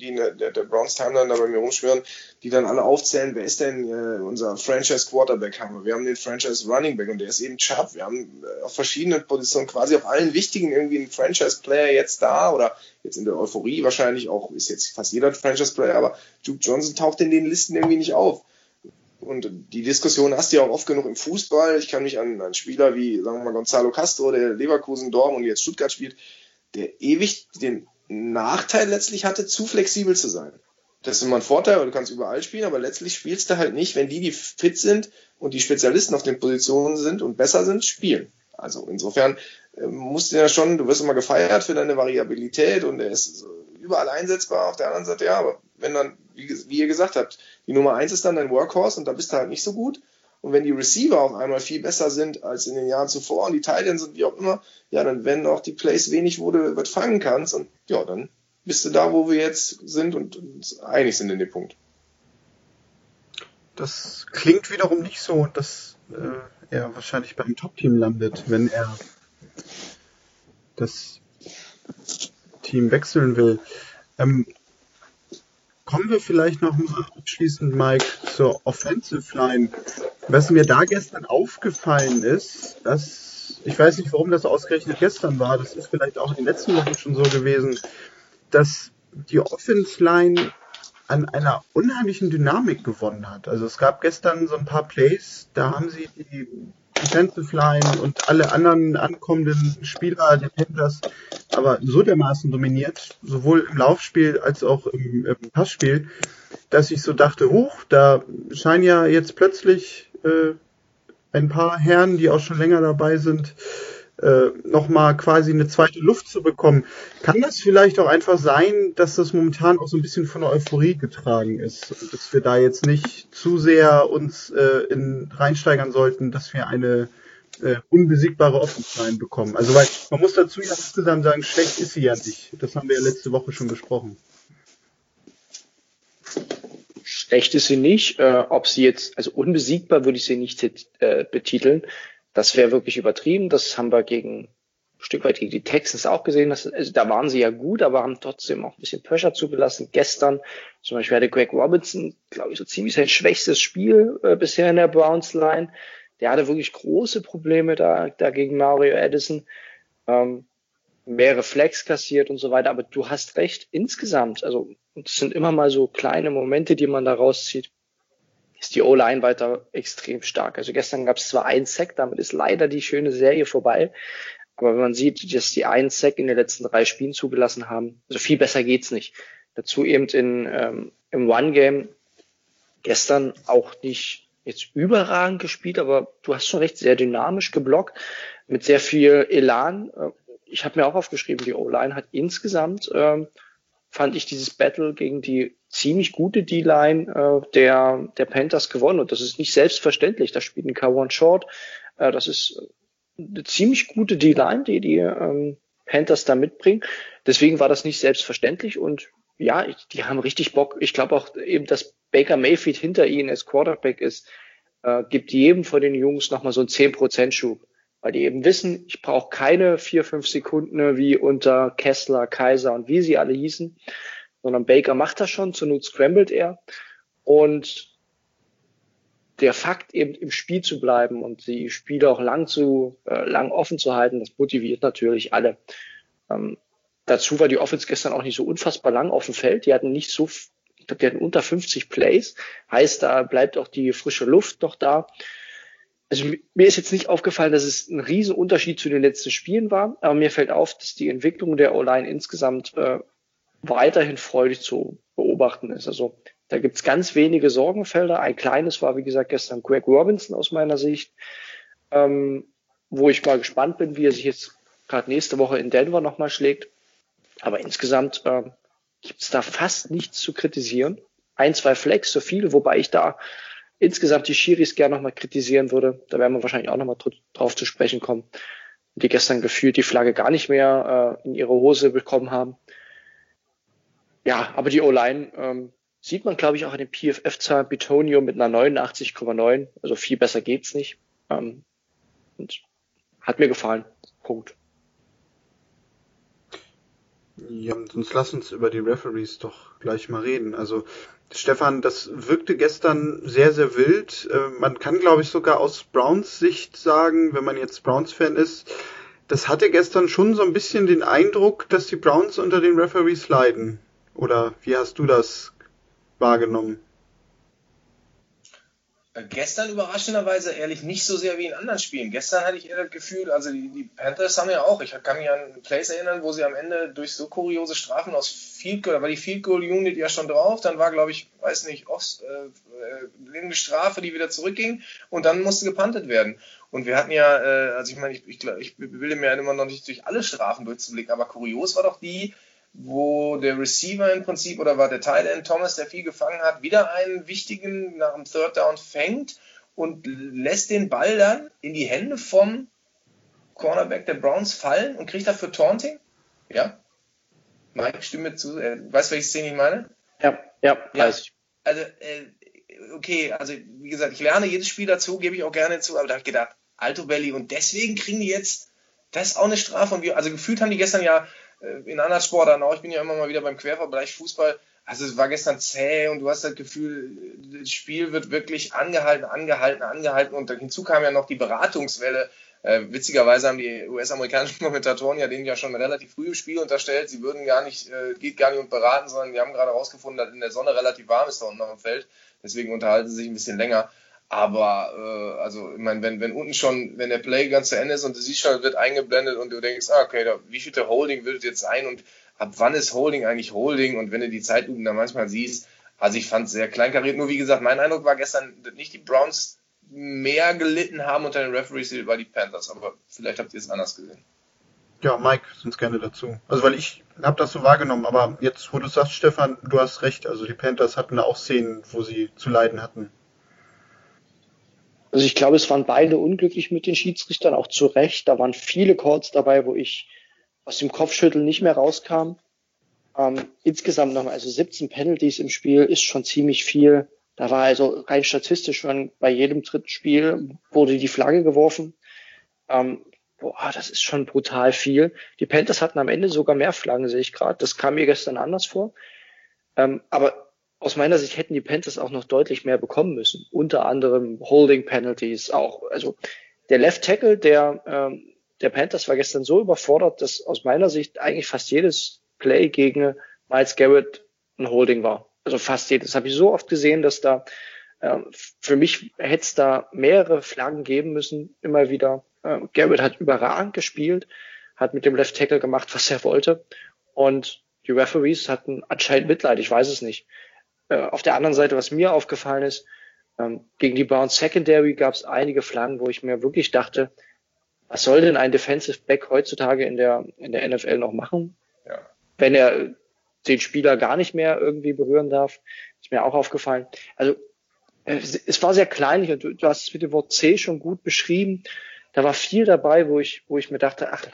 die der, der Browns Timeline da bei mir rumschwören, die dann alle aufzählen, wer ist denn äh, unser Franchise Quarterback haben wir. Wir haben den Franchise Running Back und der ist eben Chubb. Wir haben äh, auf verschiedenen Positionen quasi auf allen wichtigen irgendwie einen Franchise Player jetzt da oder jetzt in der Euphorie wahrscheinlich auch, ist jetzt fast jeder Franchise Player, aber Duke Johnson taucht in den Listen irgendwie nicht auf. Und die Diskussion hast du ja auch oft genug im Fußball. Ich kann mich an einen Spieler wie, sagen wir mal, Gonzalo Castro, der Leverkusen, Dortmund und jetzt Stuttgart spielt, der ewig den Nachteil letztlich hatte, zu flexibel zu sein. Das ist immer ein Vorteil, weil du kannst überall spielen, aber letztlich spielst du halt nicht, wenn die, die fit sind und die Spezialisten auf den Positionen sind und besser sind, spielen. Also insofern äh, musst du ja schon, du wirst immer gefeiert für deine Variabilität und er ist überall einsetzbar. Auf der anderen Seite, ja, aber wenn dann, wie, wie ihr gesagt habt, die Nummer eins ist dann dein Workhorse und da bist du halt nicht so gut. Und wenn die Receiver auf einmal viel besser sind als in den Jahren zuvor und die Titans und wie auch immer, ja, dann werden auch die Plays wenig, wo du was fangen kannst. Und ja, dann bist du da, wo wir jetzt sind und uns einig sind in dem Punkt. Das klingt wiederum nicht so, dass äh, er wahrscheinlich beim Top-Team landet, wenn er das Team wechseln will. Ähm, kommen wir vielleicht noch mal abschließend, Mike, zur Offensive Line. Was mir da gestern aufgefallen ist, dass ich weiß nicht, warum das ausgerechnet gestern war, das ist vielleicht auch in den letzten Wochen schon so gewesen, dass die Offense Line an einer unheimlichen Dynamik gewonnen hat. Also es gab gestern so ein paar Plays, da haben sie die Defensive Line und alle anderen ankommenden Spieler der Panthers aber so dermaßen dominiert, sowohl im Laufspiel als auch im, im Passspiel, dass ich so dachte, huch, da scheinen ja jetzt plötzlich äh, ein paar Herren, die auch schon länger dabei sind, äh, nochmal quasi eine zweite Luft zu bekommen. Kann das vielleicht auch einfach sein, dass das momentan auch so ein bisschen von der Euphorie getragen ist und dass wir da jetzt nicht zu sehr uns äh, in, reinsteigern sollten, dass wir eine äh, unbesiegbare Offensive bekommen. Also weil man muss dazu ja insgesamt sagen, schlecht ist sie ja nicht. Das haben wir ja letzte Woche schon besprochen. Schlecht ist sie nicht. Äh, ob sie jetzt, also unbesiegbar würde ich sie nicht äh, betiteln. Das wäre wirklich übertrieben. Das haben wir gegen ein Stück weit gegen die Texans auch gesehen. Dass, also da waren sie ja gut, aber haben trotzdem auch ein bisschen Pressure zugelassen. Gestern zum Beispiel hatte Greg Robinson, glaube ich, so ziemlich sein schwächstes Spiel äh, bisher in der Browns Line. Der hatte wirklich große Probleme da, da gegen Mario Addison. Ähm, mehrere Flex kassiert und so weiter. Aber du hast recht, insgesamt, also es sind immer mal so kleine Momente, die man da rauszieht ist die O-Line weiter extrem stark. Also gestern gab es zwar ein Sack, damit ist leider die schöne Serie vorbei. Aber wenn man sieht, dass die einen Sack in den letzten drei Spielen zugelassen haben, also viel besser geht's nicht. Dazu eben in, ähm, im One-Game gestern auch nicht jetzt überragend gespielt, aber du hast schon recht, sehr dynamisch geblockt, mit sehr viel Elan. Ich habe mir auch aufgeschrieben, die O-Line hat insgesamt, ähm, fand ich dieses Battle gegen die ziemlich gute D-Line äh, der, der Panthers gewonnen. Und das ist nicht selbstverständlich. Da spielt ein Kawan Short. Äh, das ist eine ziemlich gute D-Line, die die ähm, Panthers da mitbringen. Deswegen war das nicht selbstverständlich. Und ja, die haben richtig Bock. Ich glaube auch eben, dass Baker Mayfield hinter ihnen als Quarterback ist, äh, gibt jedem von den Jungs nochmal so einen 10% Schub. Weil die eben wissen, ich brauche keine vier, fünf Sekunden wie unter Kessler, Kaiser und wie sie alle hießen, sondern Baker macht das schon, zur Not scrambled er. Und der Fakt, eben im Spiel zu bleiben und die Spiele auch lang zu, äh, lang offen zu halten, das motiviert natürlich alle. Ähm, dazu war die Offense gestern auch nicht so unfassbar lang auf dem Feld. Die hatten nicht so, ich glaube, die hatten unter 50 Plays. Heißt, da bleibt auch die frische Luft noch da. Also mir ist jetzt nicht aufgefallen, dass es ein Riesenunterschied zu den letzten Spielen war, aber mir fällt auf, dass die Entwicklung der O-Line insgesamt äh, weiterhin freudig zu beobachten ist. Also da gibt's ganz wenige Sorgenfelder. Ein kleines war, wie gesagt, gestern Greg Robinson aus meiner Sicht, ähm, wo ich mal gespannt bin, wie er sich jetzt gerade nächste Woche in Denver nochmal schlägt. Aber insgesamt äh, gibt's da fast nichts zu kritisieren. Ein, zwei Flex, so viel, wobei ich da insgesamt die Schiris gerne nochmal kritisieren würde. Da werden wir wahrscheinlich auch nochmal drauf zu sprechen kommen. Die gestern gefühlt die Flagge gar nicht mehr äh, in ihre Hose bekommen haben. Ja, aber die O-Line ähm, sieht man, glaube ich, auch an den PFF-Zahlen. Bitonio mit einer 89,9. Also viel besser geht's nicht. Ähm, und hat mir gefallen. Punkt. Ja, sonst lass uns über die Referees doch gleich mal reden. Also, Stefan, das wirkte gestern sehr, sehr wild. Äh, man kann, glaube ich, sogar aus Browns Sicht sagen, wenn man jetzt Browns-Fan ist, das hatte gestern schon so ein bisschen den Eindruck, dass die Browns unter den Referees leiden. Oder wie hast du das wahrgenommen? Äh, gestern überraschenderweise ehrlich nicht so sehr wie in anderen Spielen. Gestern hatte ich eher das Gefühl, also die, die Panthers haben ja auch, ich kann mich an Plays erinnern, wo sie am Ende durch so kuriose Strafen aus Field Goal, da war die Field Goal Unit ja schon drauf, dann war glaube ich, weiß nicht, Ost, äh, eine Strafe, die wieder zurückging und dann musste gepantet werden. Und wir hatten ja, äh, also ich meine, ich, ich, ich bilde mir ja immer noch nicht durch alle Strafen durchzublicken, aber kurios war doch die, wo der Receiver im Prinzip oder war der Tight End Thomas, der viel gefangen hat, wieder einen wichtigen nach dem Third Down fängt und lässt den Ball dann in die Hände vom Cornerback der Browns fallen und kriegt dafür Taunting? Ja? Mike, stimme zu. Äh, weißt du, welche Szene ich meine? Ja, ja, ja. weiß ich. Also, äh, okay, also wie gesagt, ich lerne jedes Spiel dazu, gebe ich auch gerne zu, aber da habe ich gedacht, Alto Belly und deswegen kriegen die jetzt, das ist auch eine Strafe und wir, also gefühlt haben die gestern ja in anderen Sportarten auch. Ich bin ja immer mal wieder beim Quervergleich Fußball. Also es war gestern zäh und du hast das Gefühl, das Spiel wird wirklich angehalten, angehalten, angehalten und hinzu kam ja noch die Beratungswelle. Äh, witzigerweise haben die US-amerikanischen Kommentatoren ja denen ja schon relativ früh im Spiel unterstellt, sie würden gar nicht, äh, geht gar nicht um beraten, sondern die haben gerade herausgefunden, dass in der Sonne relativ warm ist da unten noch im Feld. Deswegen unterhalten sie sich ein bisschen länger. Aber äh, also, ich meine, wenn, wenn unten schon, wenn der Play ganz zu Ende ist und du siehst schon, wird eingeblendet und du denkst, ah, okay, da, wie viel der Holding wird jetzt sein und ab wann ist Holding eigentlich Holding? Und wenn du die Zeitlupen da manchmal siehst, also ich fand es sehr kleinkariert. Nur wie gesagt, mein Eindruck war gestern nicht die Browns mehr gelitten haben unter den Referees war die Panthers, aber vielleicht habt ihr es anders gesehen. Ja, Mike, sonst gerne dazu. Also weil ich habe das so wahrgenommen, aber jetzt, wo du sagst, Stefan, du hast recht. Also die Panthers hatten da auch Szenen, wo sie zu leiden hatten. Also ich glaube, es waren beide unglücklich mit den Schiedsrichtern, auch zu Recht. Da waren viele Calls dabei, wo ich aus dem Kopfschütteln nicht mehr rauskam. Ähm, insgesamt nochmal, also 17 Penalties im Spiel ist schon ziemlich viel. Da war also rein statistisch schon bei jedem dritten Spiel wurde die Flagge geworfen. Ähm, boah, das ist schon brutal viel. Die Panthers hatten am Ende sogar mehr Flaggen, sehe ich gerade. Das kam mir gestern anders vor. Ähm, aber aus meiner Sicht hätten die Panthers auch noch deutlich mehr bekommen müssen. Unter anderem Holding Penalties auch. Also der Left Tackle der, ähm, der Panthers war gestern so überfordert, dass aus meiner Sicht eigentlich fast jedes Play gegen Miles Garrett ein Holding war. Also fast jedes. Das habe ich so oft gesehen, dass da ähm, für mich hätte es da mehrere Flaggen geben müssen, immer wieder. Ähm, Garrett hat überragend gespielt, hat mit dem Left Tackle gemacht, was er wollte. Und die Referees hatten anscheinend Mitleid, ich weiß es nicht. Äh, auf der anderen Seite, was mir aufgefallen ist, ähm, gegen die Browns Secondary gab es einige Flaggen, wo ich mir wirklich dachte, was soll denn ein Defensive Back heutzutage in der, in der NFL noch machen? Ja. Wenn er den Spieler gar nicht mehr irgendwie berühren darf, ist mir auch aufgefallen. Also äh, es war sehr kleinlich und du, du hast es mit dem Wort C schon gut beschrieben. Da war viel dabei, wo ich, wo ich mir dachte, ach,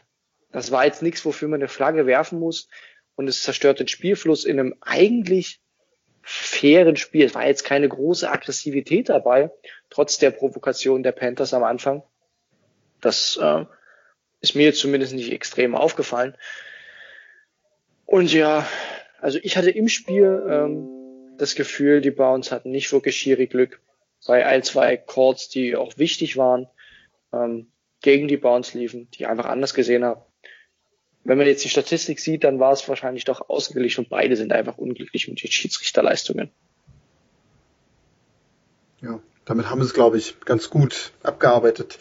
das war jetzt nichts, wofür man eine Flagge werfen muss und es zerstört den Spielfluss in einem eigentlich fairen Spiel. Es war jetzt keine große Aggressivität dabei, trotz der Provokation der Panthers am Anfang. Das äh, ist mir zumindest nicht extrem aufgefallen. Und ja, also ich hatte im Spiel ähm, das Gefühl, die Browns hatten nicht wirklich schwierig Glück bei ein, zwei Calls, die auch wichtig waren, ähm, gegen die Browns liefen, die ich einfach anders gesehen habe wenn man jetzt die Statistik sieht, dann war es wahrscheinlich doch ausgeglichen und beide sind einfach unglücklich mit den Schiedsrichterleistungen. Ja, damit haben wir es, glaube ich, ganz gut abgearbeitet.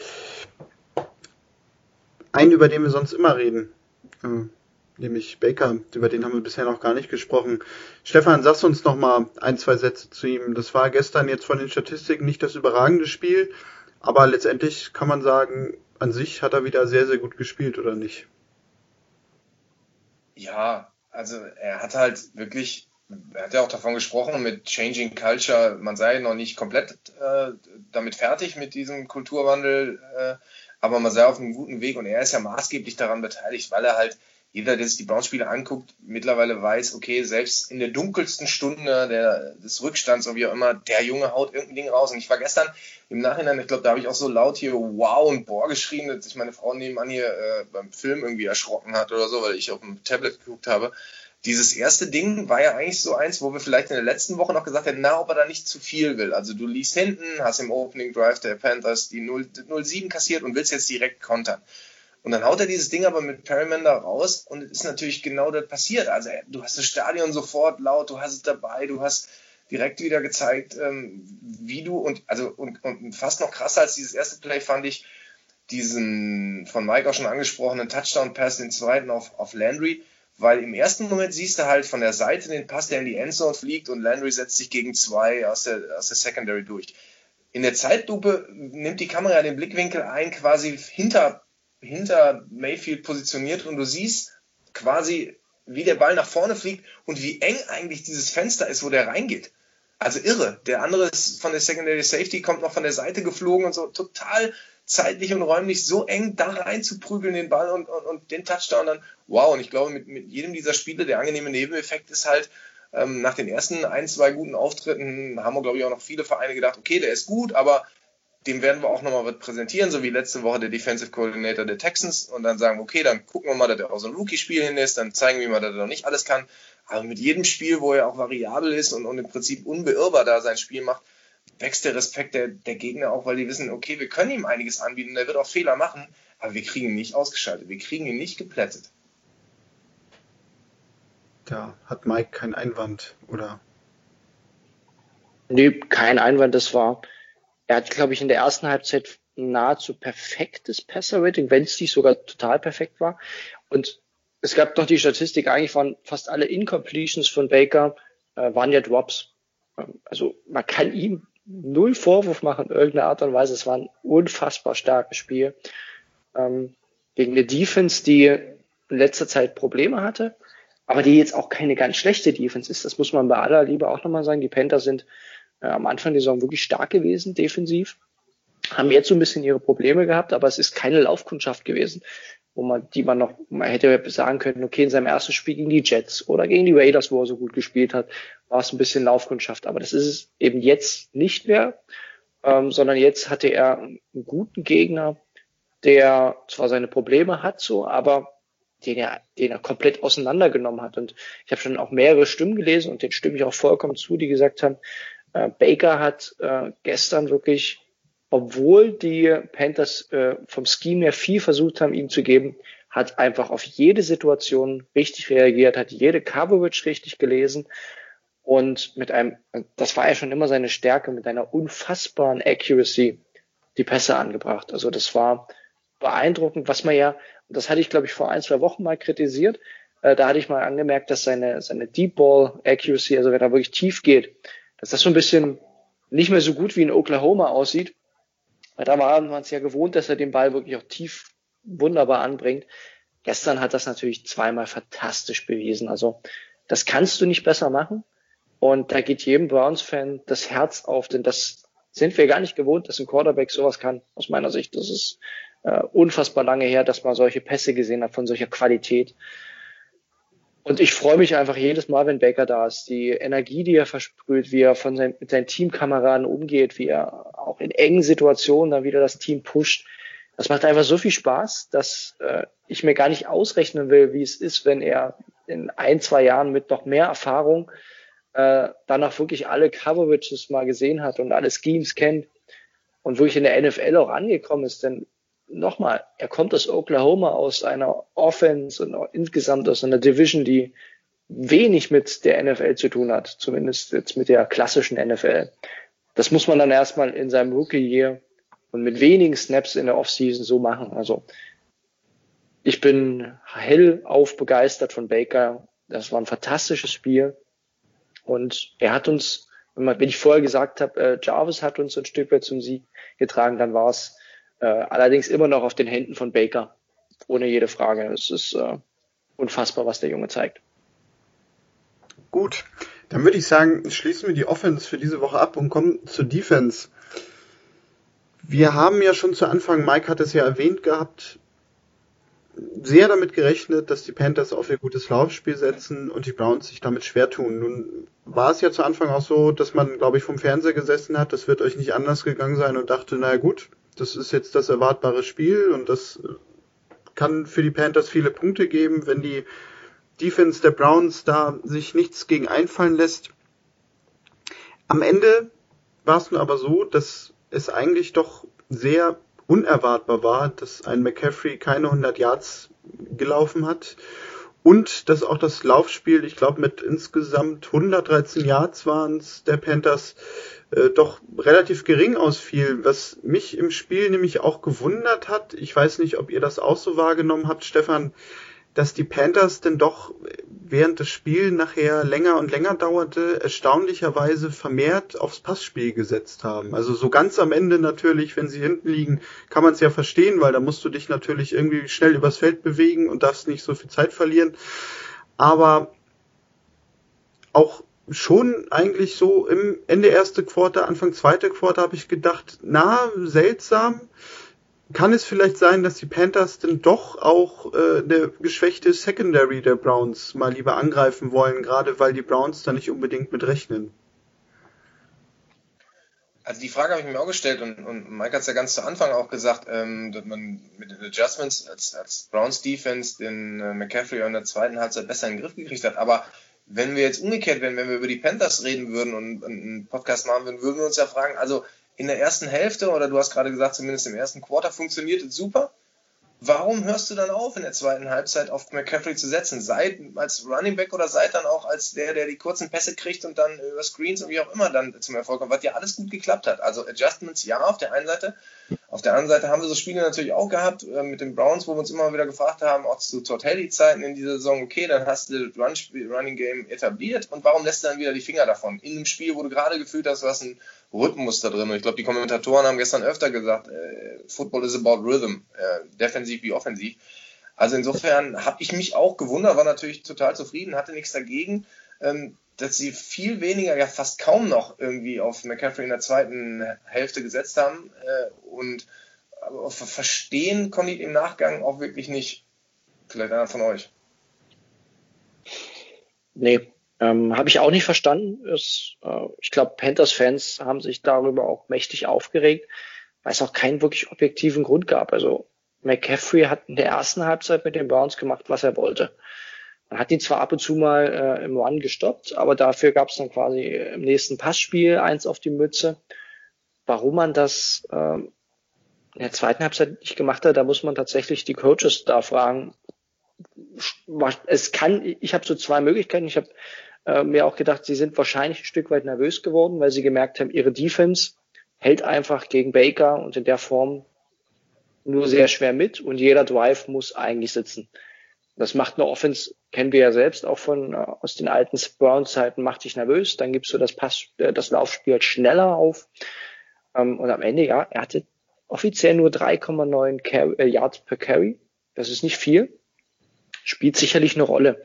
Einen, über den wir sonst immer reden, äh, nämlich Baker, über den haben wir bisher noch gar nicht gesprochen. Stefan, sagst uns noch mal ein, zwei Sätze zu ihm. Das war gestern jetzt von den Statistiken nicht das überragende Spiel, aber letztendlich kann man sagen, an sich hat er wieder sehr, sehr gut gespielt, oder nicht? Ja, also er hat halt wirklich, er hat ja auch davon gesprochen mit Changing Culture, man sei noch nicht komplett äh, damit fertig mit diesem Kulturwandel, äh, aber man sei auf einem guten Weg und er ist ja maßgeblich daran beteiligt, weil er halt jeder, der sich die Browns-Spiele anguckt, mittlerweile weiß, okay, selbst in der dunkelsten Stunde der, des Rückstands und wie auch immer, der Junge haut irgendein Ding raus. Und ich war gestern im Nachhinein, ich glaube, da habe ich auch so laut hier Wow und Boah geschrien, dass sich meine Frau nebenan hier äh, beim Film irgendwie erschrocken hat oder so, weil ich auf dem Tablet geguckt habe. Dieses erste Ding war ja eigentlich so eins, wo wir vielleicht in der letzten Woche noch gesagt hätten, na, ob er da nicht zu viel will. Also du liest hinten, hast im Opening Drive der Panthers die 0-7 kassiert und willst jetzt direkt kontern. Und dann haut er dieses Ding aber mit Perryman da raus und es ist natürlich genau das passiert. Also du hast das Stadion sofort laut, du hast es dabei, du hast direkt wieder gezeigt, ähm, wie du und also und, und fast noch krasser als dieses erste Play fand ich diesen von Mike auch schon angesprochenen Touchdown-Pass, den zweiten auf, auf Landry, weil im ersten Moment siehst du halt von der Seite den Pass, der in die Endzone fliegt und Landry setzt sich gegen zwei aus der, aus der Secondary durch. In der Zeitlupe nimmt die Kamera den Blickwinkel ein, quasi hinter hinter Mayfield positioniert und du siehst quasi, wie der Ball nach vorne fliegt und wie eng eigentlich dieses Fenster ist, wo der reingeht. Also irre. Der andere ist von der Secondary Safety, kommt noch von der Seite geflogen und so total zeitlich und räumlich so eng da rein zu prügeln, den Ball und, und, und den Touchdown dann. Wow, und ich glaube, mit, mit jedem dieser Spiele, der angenehme Nebeneffekt ist halt, ähm, nach den ersten ein, zwei guten Auftritten haben wir, glaube ich, auch noch viele Vereine gedacht, okay, der ist gut, aber dem werden wir auch nochmal was präsentieren, so wie letzte Woche der Defensive Coordinator der Texans und dann sagen, okay, dann gucken wir mal, dass er auch so ein Rookie-Spiel hin ist, dann zeigen wir mal, dass er noch nicht alles kann. Aber mit jedem Spiel, wo er auch variabel ist und, und im Prinzip unbeirrbar da sein Spiel macht, wächst der Respekt der, der Gegner auch, weil die wissen, okay, wir können ihm einiges anbieten, er wird auch Fehler machen, aber wir kriegen ihn nicht ausgeschaltet, wir kriegen ihn nicht geplättet. Da hat Mike keinen Einwand, oder? Nee, kein Einwand, das war er hat, glaube ich, in der ersten Halbzeit nahezu perfektes Passer-Rating, wenn es nicht sogar total perfekt war. Und es gab noch die Statistik, eigentlich waren fast alle Incompletions von Baker, äh, waren ja Drops. Ähm, also man kann ihm null Vorwurf machen in irgendeiner Art und Weise. Es war ein unfassbar starkes Spiel. Ähm, gegen eine Defense, die in letzter Zeit Probleme hatte, aber die jetzt auch keine ganz schlechte Defense ist. Das muss man bei aller Liebe auch nochmal sagen. Die Panthers sind äh, am Anfang der Saison wirklich stark gewesen, defensiv. Haben jetzt so ein bisschen ihre Probleme gehabt, aber es ist keine Laufkundschaft gewesen, wo man, die man noch, man hätte sagen können, okay, in seinem ersten Spiel gegen die Jets oder gegen die Raiders, wo er so gut gespielt hat, war es ein bisschen Laufkundschaft. Aber das ist es eben jetzt nicht mehr, ähm, sondern jetzt hatte er einen guten Gegner, der zwar seine Probleme hat, so, aber den er, den er komplett auseinandergenommen hat. Und ich habe schon auch mehrere Stimmen gelesen und den stimme ich auch vollkommen zu, die gesagt haben, Baker hat äh, gestern wirklich, obwohl die Panthers äh, vom Scheme her viel versucht haben, ihm zu geben, hat einfach auf jede Situation richtig reagiert, hat jede Coverage richtig gelesen und mit einem, das war ja schon immer seine Stärke, mit einer unfassbaren Accuracy die Pässe angebracht. Also das war beeindruckend, was man ja, das hatte ich glaube ich vor ein, zwei Wochen mal kritisiert, äh, da hatte ich mal angemerkt, dass seine, seine Deep Ball Accuracy, also wenn er wirklich tief geht, dass das so ein bisschen nicht mehr so gut wie in Oklahoma aussieht. Weil da war man es ja gewohnt, dass er den Ball wirklich auch tief wunderbar anbringt. Gestern hat das natürlich zweimal fantastisch bewiesen. Also das kannst du nicht besser machen. Und da geht jedem Browns-Fan das Herz auf, denn das sind wir gar nicht gewohnt, dass ein Quarterback sowas kann, aus meiner Sicht. Das ist äh, unfassbar lange her, dass man solche Pässe gesehen hat von solcher Qualität. Und ich freue mich einfach jedes Mal, wenn Baker da ist. Die Energie, die er versprüht, wie er von sein, mit seinen Teamkameraden umgeht, wie er auch in engen Situationen dann wieder das Team pusht. Das macht einfach so viel Spaß, dass äh, ich mir gar nicht ausrechnen will, wie es ist, wenn er in ein, zwei Jahren mit noch mehr Erfahrung äh, dann auch wirklich alle Coverages mal gesehen hat und alle Schemes kennt und wirklich in der NFL auch angekommen ist. Denn nochmal, er kommt aus Oklahoma, aus einer Offense und insgesamt aus einer Division, die wenig mit der NFL zu tun hat, zumindest jetzt mit der klassischen NFL. Das muss man dann erstmal in seinem Rookie-Year und mit wenigen Snaps in der Offseason so machen. Also ich bin hellauf begeistert von Baker. Das war ein fantastisches Spiel. Und er hat uns, wenn ich vorher gesagt habe, äh, Jarvis hat uns ein Stück weit zum Sieg getragen, dann war es äh, allerdings immer noch auf den Händen von Baker. Ohne jede Frage. Es ist äh, unfassbar, was der Junge zeigt. Gut, dann würde ich sagen, schließen wir die Offense für diese Woche ab und kommen zur Defense. Wir haben ja schon zu Anfang, Mike hat es ja erwähnt gehabt, sehr damit gerechnet, dass die Panthers auf ihr gutes Laufspiel setzen und die Browns sich damit schwer tun. Nun war es ja zu Anfang auch so, dass man, glaube ich, vom Fernseher gesessen hat, das wird euch nicht anders gegangen sein und dachte, naja gut, das ist jetzt das erwartbare Spiel und das kann für die Panthers viele Punkte geben, wenn die Defense der Browns da sich nichts gegen einfallen lässt. Am Ende war es nur aber so, dass es eigentlich doch sehr unerwartbar war, dass ein McCaffrey keine 100 Yards gelaufen hat und dass auch das Laufspiel, ich glaube mit insgesamt 113 Yards waren es der Panthers, äh, doch relativ gering ausfiel, was mich im Spiel nämlich auch gewundert hat. Ich weiß nicht, ob ihr das auch so wahrgenommen habt, Stefan, dass die Panthers denn doch während des Spiels nachher länger und länger dauerte, erstaunlicherweise vermehrt aufs Passspiel gesetzt haben. Also so ganz am Ende natürlich, wenn sie hinten liegen, kann man es ja verstehen, weil da musst du dich natürlich irgendwie schnell übers Feld bewegen und darfst nicht so viel Zeit verlieren. Aber auch schon eigentlich so im Ende erste Quarter, Anfang zweite Quarter habe ich gedacht, na, seltsam. Kann es vielleicht sein, dass die Panthers denn doch auch äh, der geschwächte Secondary der Browns mal lieber angreifen wollen, gerade weil die Browns da nicht unbedingt mit rechnen? Also die Frage habe ich mir auch gestellt und, und Mike hat es ja ganz zu Anfang auch gesagt, ähm, dass man mit den Adjustments als, als Browns Defense den äh, McCaffrey in der zweiten Halbzeit besser in den Griff gekriegt hat. Aber wenn wir jetzt umgekehrt wären, wenn wir über die Panthers reden würden und einen Podcast machen würden, würden wir uns ja fragen, also in der ersten Hälfte oder du hast gerade gesagt, zumindest im ersten Quarter funktioniert es super. warum hörst du dann auf, in der zweiten Halbzeit auf McCaffrey zu setzen? Sei als Running Back oder sei dann auch als der, der die kurzen Pässe kriegt und dann über Screens und wie auch immer dann zum Erfolg kommt, was ja alles gut geklappt hat. Also Adjustments ja auf der einen Seite. Auf der anderen Seite haben wir so Spiele natürlich auch gehabt äh, mit den Browns, wo wir uns immer wieder gefragt haben, auch zu Todd Haley-Zeiten in dieser Saison, okay, dann hast du das Run Running Game etabliert und warum lässt du dann wieder die Finger davon? In einem Spiel, wo du gerade gefühlt hast, du hast einen Rhythmus da drin. Und ich glaube, die Kommentatoren haben gestern öfter gesagt, äh, Football is about rhythm, äh, defensiv wie offensiv. Also insofern habe ich mich auch gewundert, war natürlich total zufrieden, hatte nichts dagegen, ähm, dass sie viel weniger, ja fast kaum noch irgendwie auf McCaffrey in der zweiten Hälfte gesetzt haben. Äh, und aber verstehen konnte ich im Nachgang auch wirklich nicht. Vielleicht einer von euch. Nee, ähm, Habe ich auch nicht verstanden. Es, äh, ich glaube, Panthers-Fans haben sich darüber auch mächtig aufgeregt, weil es auch keinen wirklich objektiven Grund gab. Also McCaffrey hat in der ersten Halbzeit mit den Browns gemacht, was er wollte. Man hat ihn zwar ab und zu mal äh, im Run gestoppt, aber dafür gab es dann quasi im nächsten Passspiel eins auf die Mütze. Warum man das äh, in der zweiten Halbzeit nicht gemacht hat, da muss man tatsächlich die Coaches da fragen. Es kann, ich habe so zwei Möglichkeiten. Ich habe äh, mir auch gedacht, sie sind wahrscheinlich ein Stück weit nervös geworden, weil sie gemerkt haben, ihre Defense hält einfach gegen Baker und in der Form nur sehr schwer mit und jeder Drive muss eigentlich sitzen. Das macht eine Offense, kennen wir ja selbst auch von äh, aus den alten Browns-Zeiten, macht dich nervös, dann gibst du das Pass, äh, das Laufspiel schneller auf. Ähm, und am Ende, ja, er hatte offiziell nur 3,9 äh, Yards per Carry. Das ist nicht viel. Spielt sicherlich eine Rolle.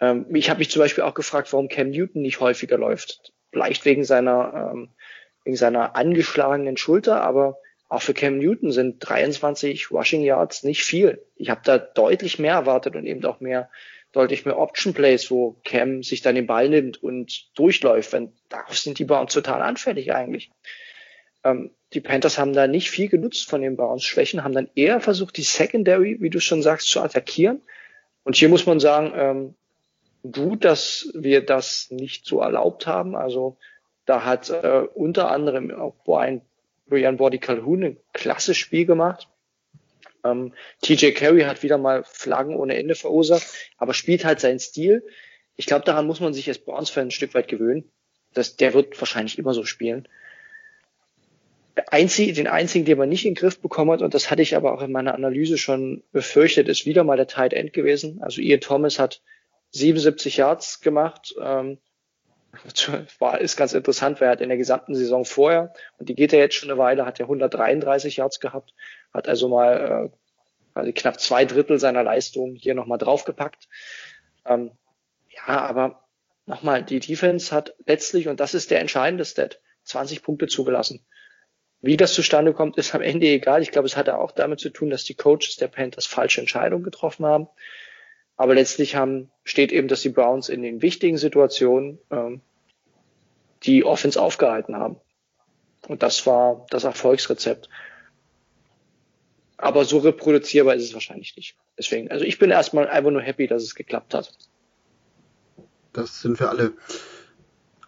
Ähm, ich habe mich zum Beispiel auch gefragt, warum Cam Newton nicht häufiger läuft. Vielleicht wegen seiner, ähm, wegen seiner angeschlagenen Schulter, aber auch für Cam Newton sind 23 Rushing Yards nicht viel. Ich habe da deutlich mehr erwartet und eben auch mehr, deutlich mehr Option Plays, wo Cam sich dann den Ball nimmt und durchläuft. Wenn, darauf sind die Browns total anfällig eigentlich. Ähm, die Panthers haben da nicht viel genutzt von den Browns Schwächen, haben dann eher versucht, die Secondary, wie du schon sagst, zu attackieren. Und hier muss man sagen, ähm, gut, dass wir das nicht so erlaubt haben. Also da hat äh, unter anderem auch Brian, Brian Body Calhoun ein klasse Spiel gemacht. Ähm, TJ Carey hat wieder mal Flaggen ohne Ende verursacht, aber spielt halt seinen Stil. Ich glaube, daran muss man sich als Browns-Fan ein Stück weit gewöhnen. Das, der wird wahrscheinlich immer so spielen. Einzig, den einzigen, den man nicht in den Griff bekommen hat, und das hatte ich aber auch in meiner Analyse schon befürchtet, ist wieder mal der Tight End gewesen. Also Ian Thomas hat 77 Yards gemacht. Ähm, war, ist ganz interessant, weil er hat in der gesamten Saison vorher, und die geht ja jetzt schon eine Weile, hat er 133 Yards gehabt, hat also mal äh, also knapp zwei Drittel seiner Leistung hier nochmal draufgepackt. Ähm, ja, aber nochmal, die Defense hat letztlich, und das ist der entscheidende Stat, 20 Punkte zugelassen. Wie das zustande kommt, ist am Ende egal. Ich glaube, es hatte auch damit zu tun, dass die Coaches der Panthers falsche Entscheidungen getroffen haben. Aber letztlich haben, steht eben, dass die Browns in den wichtigen Situationen ähm, die Offense aufgehalten haben. Und das war das Erfolgsrezept. Aber so reproduzierbar ist es wahrscheinlich nicht. Deswegen, also ich bin erstmal einfach nur happy, dass es geklappt hat. Das sind wir alle.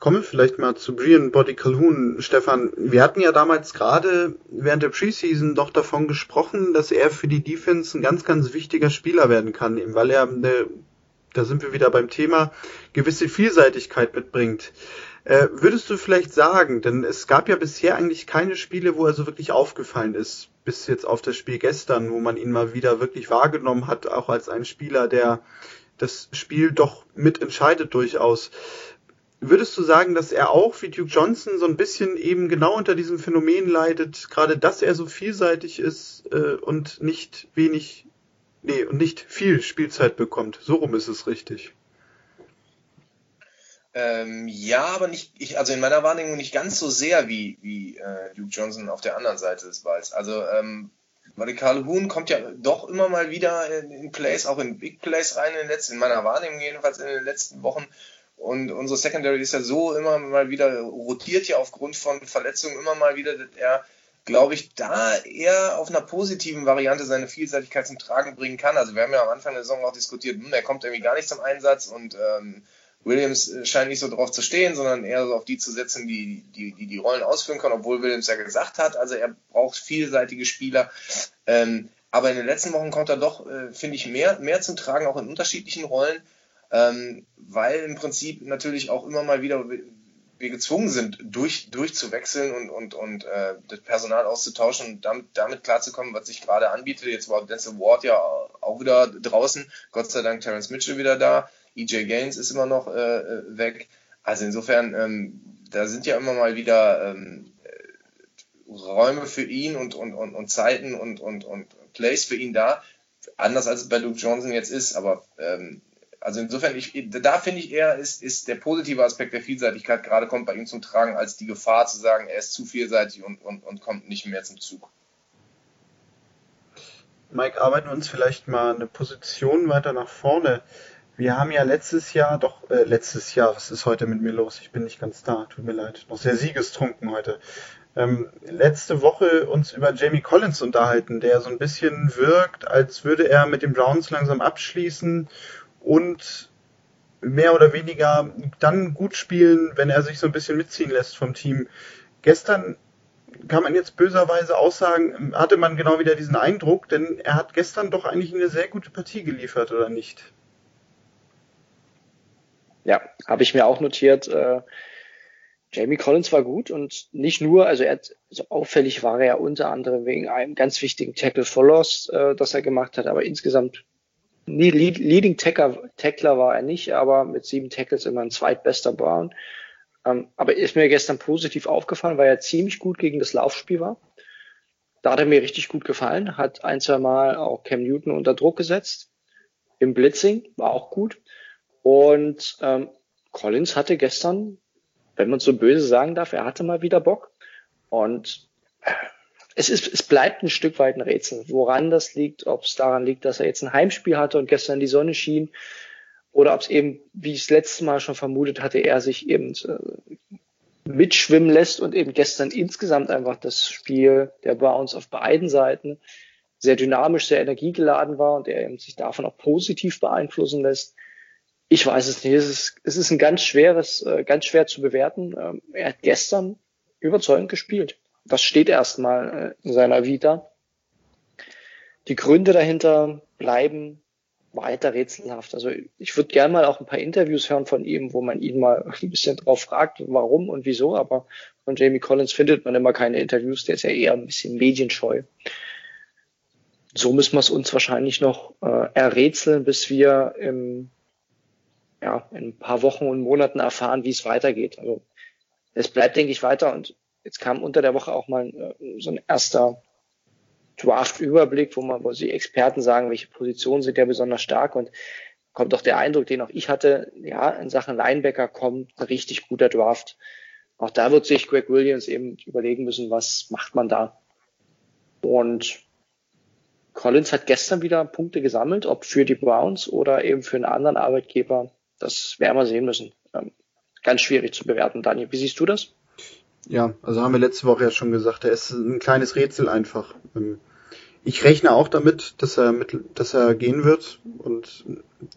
Kommen wir vielleicht mal zu Brian Body Calhoun. Stefan, wir hatten ja damals gerade während der Preseason doch davon gesprochen, dass er für die Defense ein ganz, ganz wichtiger Spieler werden kann, eben weil er eine, da sind wir wieder beim Thema, gewisse Vielseitigkeit mitbringt. Äh, würdest du vielleicht sagen, denn es gab ja bisher eigentlich keine Spiele, wo er so wirklich aufgefallen ist, bis jetzt auf das Spiel gestern, wo man ihn mal wieder wirklich wahrgenommen hat, auch als ein Spieler, der das Spiel doch mitentscheidet durchaus. Würdest du sagen, dass er auch wie Duke Johnson so ein bisschen eben genau unter diesem Phänomen leidet, gerade dass er so vielseitig ist äh, und nicht wenig, nee, und nicht viel Spielzeit bekommt? So rum ist es richtig. Ähm, ja, aber nicht, ich, also in meiner Wahrnehmung nicht ganz so sehr wie, wie äh, Duke Johnson auf der anderen Seite des Balls. Also, ähm, weil Calhoun kommt ja doch immer mal wieder in, in Plays, auch in Big Plays rein in, den letzten, in meiner Wahrnehmung jedenfalls in den letzten Wochen und unsere Secondary ist ja so immer mal wieder rotiert ja aufgrund von Verletzungen immer mal wieder, dass er, glaube ich, da eher auf einer positiven Variante seine Vielseitigkeit zum Tragen bringen kann. Also wir haben ja am Anfang der Saison auch diskutiert, hm, er kommt irgendwie gar nicht zum Einsatz und ähm, Williams scheint nicht so drauf zu stehen, sondern eher so auf die zu setzen, die die, die, die Rollen ausführen können, obwohl Williams ja gesagt hat, also er braucht vielseitige Spieler. Ähm, Aber in den letzten Wochen kommt er doch, äh, finde ich, mehr, mehr zum Tragen, auch in unterschiedlichen Rollen, ähm, weil im Prinzip natürlich auch immer mal wieder wir gezwungen sind, durch, durchzuwechseln und, und, und äh, das Personal auszutauschen und damit, damit klarzukommen, was sich gerade anbietet. Jetzt war Denzel Ward ja auch wieder draußen. Gott sei Dank Terence Mitchell wieder da. EJ Gaines ist immer noch äh, äh, weg. Also insofern, ähm, da sind ja immer mal wieder ähm, Räume für ihn und, und, und, und Zeiten und, und, und Plays für ihn da. Anders als es bei Luke Johnson jetzt ist, aber ähm, also insofern, ich, da finde ich eher, ist, ist der positive Aspekt der Vielseitigkeit gerade kommt bei ihm zum Tragen, als die Gefahr zu sagen, er ist zu vielseitig und, und, und kommt nicht mehr zum Zug. Mike, arbeiten wir uns vielleicht mal eine Position weiter nach vorne. Wir haben ja letztes Jahr, doch, äh, letztes Jahr, was ist heute mit mir los? Ich bin nicht ganz da, tut mir leid. Noch sehr siegestrunken heute. Ähm, letzte Woche uns über Jamie Collins unterhalten, der so ein bisschen wirkt, als würde er mit den Browns langsam abschließen und mehr oder weniger dann gut spielen, wenn er sich so ein bisschen mitziehen lässt vom Team. Gestern kann man jetzt böserweise aussagen, hatte man genau wieder diesen Eindruck, denn er hat gestern doch eigentlich eine sehr gute Partie geliefert, oder nicht? Ja, habe ich mir auch notiert. Äh, Jamie Collins war gut und nicht nur, also er hat, also auffällig war er ja unter anderem wegen einem ganz wichtigen Tackle for Loss, äh, das er gemacht hat, aber insgesamt nie Leading Tackler, Tackler war er nicht, aber mit sieben Tackles immer ein zweitbester Brown. Ähm, aber ist mir gestern positiv aufgefallen, weil er ziemlich gut gegen das Laufspiel war. Da hat er mir richtig gut gefallen, hat ein, zwei Mal auch Cam Newton unter Druck gesetzt. Im Blitzing war auch gut. Und ähm, Collins hatte gestern, wenn man so böse sagen darf, er hatte mal wieder Bock. Und äh, es, ist, es bleibt ein Stück weit ein Rätsel, woran das liegt, ob es daran liegt, dass er jetzt ein Heimspiel hatte und gestern die Sonne schien, oder ob es eben, wie ich es letztes Mal schon vermutet hatte, er sich eben äh, mitschwimmen lässt und eben gestern insgesamt einfach das Spiel der Browns auf beiden Seiten sehr dynamisch, sehr energiegeladen war und er eben sich davon auch positiv beeinflussen lässt. Ich weiß es nicht. Es ist, es ist ein ganz schweres, äh, ganz schwer zu bewerten. Ähm, er hat gestern überzeugend gespielt das steht erstmal äh, in seiner Vita. Die Gründe dahinter bleiben weiter rätselhaft. Also ich würde gerne mal auch ein paar Interviews hören von ihm, wo man ihn mal ein bisschen drauf fragt, warum und wieso, aber von Jamie Collins findet man immer keine Interviews, der ist ja eher ein bisschen medienscheu. So müssen wir es uns wahrscheinlich noch äh, errätseln, bis wir im, ja, in ein paar Wochen und Monaten erfahren, wie es weitergeht. Also es bleibt, denke ich, weiter und Jetzt kam unter der Woche auch mal äh, so ein erster Draft-Überblick, wo man, wo die Experten sagen, welche Positionen sind ja besonders stark und kommt doch der Eindruck, den auch ich hatte, ja, in Sachen Linebacker kommt ein richtig guter Draft. Auch da wird sich Greg Williams eben überlegen müssen, was macht man da. Und Collins hat gestern wieder Punkte gesammelt, ob für die Browns oder eben für einen anderen Arbeitgeber. Das werden wir sehen müssen. Ähm, ganz schwierig zu bewerten. Daniel, wie siehst du das? Ja, also haben wir letzte Woche ja schon gesagt, er ist ein kleines Rätsel einfach. Ähm, ich rechne auch damit, dass er mit, dass er gehen wird. Und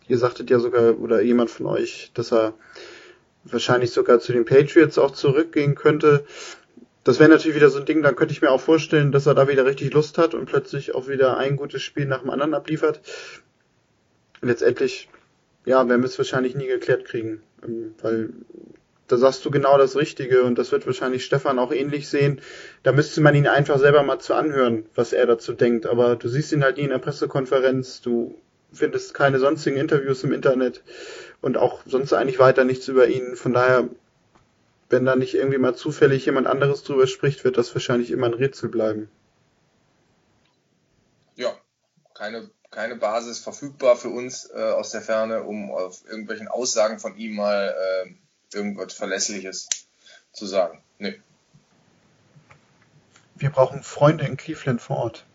ihr sagtet ja sogar, oder jemand von euch, dass er wahrscheinlich sogar zu den Patriots auch zurückgehen könnte. Das wäre natürlich wieder so ein Ding, dann könnte ich mir auch vorstellen, dass er da wieder richtig Lust hat und plötzlich auch wieder ein gutes Spiel nach dem anderen abliefert. Letztendlich, ja, werden wir es wahrscheinlich nie geklärt kriegen, ähm, weil da sagst du genau das Richtige und das wird wahrscheinlich Stefan auch ähnlich sehen. Da müsste man ihn einfach selber mal zu anhören, was er dazu denkt. Aber du siehst ihn halt nie in der Pressekonferenz, du findest keine sonstigen Interviews im Internet und auch sonst eigentlich weiter nichts über ihn. Von daher, wenn da nicht irgendwie mal zufällig jemand anderes drüber spricht, wird das wahrscheinlich immer ein Rätsel bleiben. Ja, keine, keine Basis verfügbar für uns äh, aus der Ferne, um auf irgendwelchen Aussagen von ihm mal äh, irgendwas Verlässliches zu sagen. Nee. Wir brauchen Freunde in Cleveland vor Ort.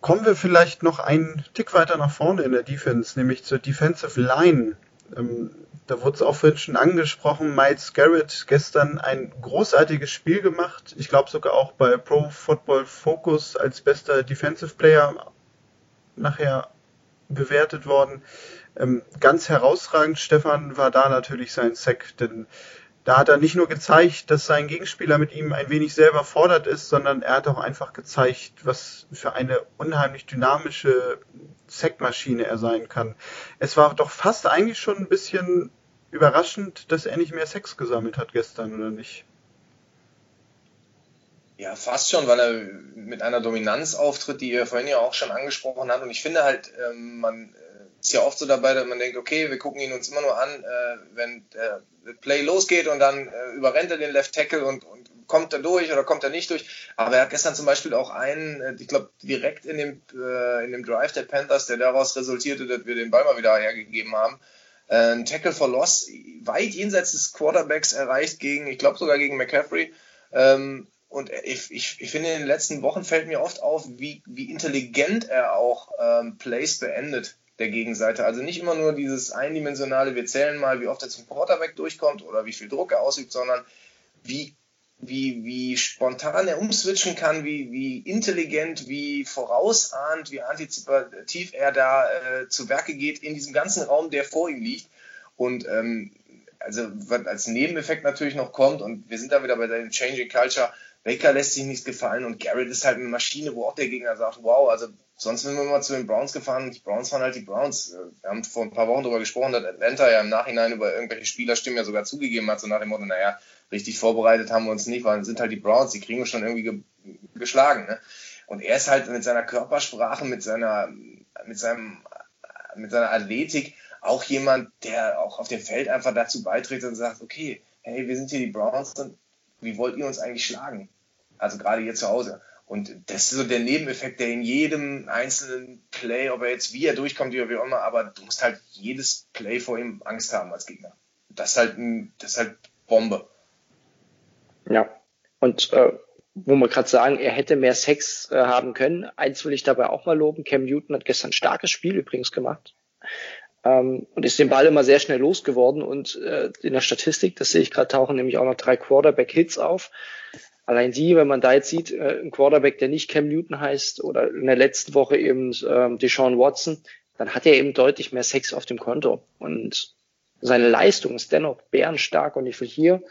Kommen wir vielleicht noch einen Tick weiter nach vorne in der Defense, nämlich zur Defensive Line. Ähm, da wurde es auch vorhin schon angesprochen, Miles Garrett gestern ein großartiges Spiel gemacht. Ich glaube sogar auch bei Pro Football Focus als bester Defensive Player nachher bewertet worden. Ähm, ganz herausragend, Stefan, war da natürlich sein Sack, denn da hat er nicht nur gezeigt, dass sein Gegenspieler mit ihm ein wenig selber fordert ist, sondern er hat auch einfach gezeigt, was für eine unheimlich dynamische Sackmaschine er sein kann. Es war doch fast eigentlich schon ein bisschen überraschend, dass er nicht mehr Sex gesammelt hat gestern, oder nicht? Ja, fast schon, weil er mit einer Dominanz auftritt, die ihr vorhin ja auch schon angesprochen habt. Und ich finde halt, ähm, man ist ja oft so dabei, dass man denkt, okay, wir gucken ihn uns immer nur an, äh, wenn der Play losgeht und dann äh, überrennt er den Left Tackle und, und kommt er durch oder kommt er nicht durch. Aber er hat gestern zum Beispiel auch einen, äh, ich glaube, direkt in dem, äh, in dem Drive der Panthers, der daraus resultierte, dass wir den Ball mal wieder hergegeben haben, äh, ein Tackle for Loss weit jenseits des Quarterbacks erreicht gegen, ich glaube sogar gegen McCaffrey. Ähm, und ich, ich, ich finde, in den letzten Wochen fällt mir oft auf, wie, wie intelligent er auch ähm, Plays beendet der Gegenseite. Also nicht immer nur dieses eindimensionale, wir zählen mal, wie oft er zum Quarterback durchkommt oder wie viel Druck er ausübt, sondern wie, wie, wie spontan er umswitchen kann, wie, wie intelligent, wie vorausahnd, wie antizipativ er da äh, zu Werke geht in diesem ganzen Raum, der vor ihm liegt. Und ähm, also was als Nebeneffekt natürlich noch kommt, und wir sind da wieder bei der Changing Culture, Baker lässt sich nichts gefallen und Garrett ist halt eine Maschine, wo auch der Gegner sagt, wow, also sonst sind wir mal zu den Browns gefahren die Browns waren halt die Browns. Wir haben vor ein paar Wochen darüber gesprochen, dass Atlanta ja im Nachhinein über irgendwelche Spielerstimmen ja sogar zugegeben hat, so nach dem Motto, naja, richtig vorbereitet haben wir uns nicht, weil sind halt die Browns, die kriegen wir schon irgendwie ge geschlagen. Ne? Und er ist halt mit seiner Körpersprache, mit seiner, mit seinem, mit seiner Athletik auch jemand, der auch auf dem Feld einfach dazu beiträgt und sagt, okay, hey, wir sind hier die Browns und wie wollt ihr uns eigentlich schlagen? Also gerade hier zu Hause. Und das ist so der Nebeneffekt, der in jedem einzelnen Play, ob er jetzt wie er durchkommt wie auch immer, aber du musst halt jedes Play vor ihm Angst haben als Gegner. Das ist halt, das ist halt Bombe. Ja, und äh, wo wir gerade sagen, er hätte mehr Sex äh, haben können. Eins will ich dabei auch mal loben. Cam Newton hat gestern ein starkes Spiel übrigens gemacht ähm, und ist den Ball immer sehr schnell losgeworden. Und äh, in der Statistik, das sehe ich gerade, tauchen nämlich auch noch drei Quarterback-Hits auf. Allein die, wenn man da jetzt sieht, äh, ein Quarterback, der nicht Cam Newton heißt oder in der letzten Woche eben ähm, Deshaun Watson, dann hat er eben deutlich mehr Sex auf dem Konto. Und seine Leistung ist dennoch bärenstark. Und ich will hier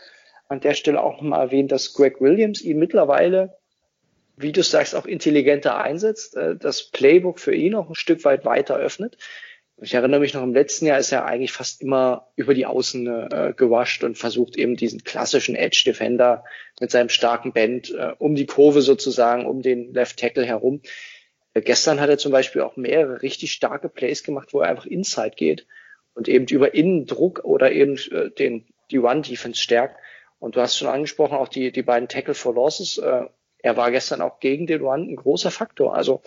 an der Stelle auch nochmal erwähnen, dass Greg Williams ihn mittlerweile, wie du sagst, auch intelligenter einsetzt, äh, das Playbook für ihn auch ein Stück weit weiter öffnet. Ich erinnere mich noch im letzten Jahr ist er eigentlich fast immer über die Außen äh, gewascht und versucht eben diesen klassischen Edge Defender mit seinem starken Band äh, um die Kurve sozusagen, um den Left Tackle herum. Äh, gestern hat er zum Beispiel auch mehrere richtig starke Plays gemacht, wo er einfach Inside geht und eben über Innendruck oder eben äh, den, die Run Defense stärkt. Und du hast schon angesprochen, auch die, die beiden Tackle for Losses. Äh, er war gestern auch gegen den Run ein großer Faktor. Also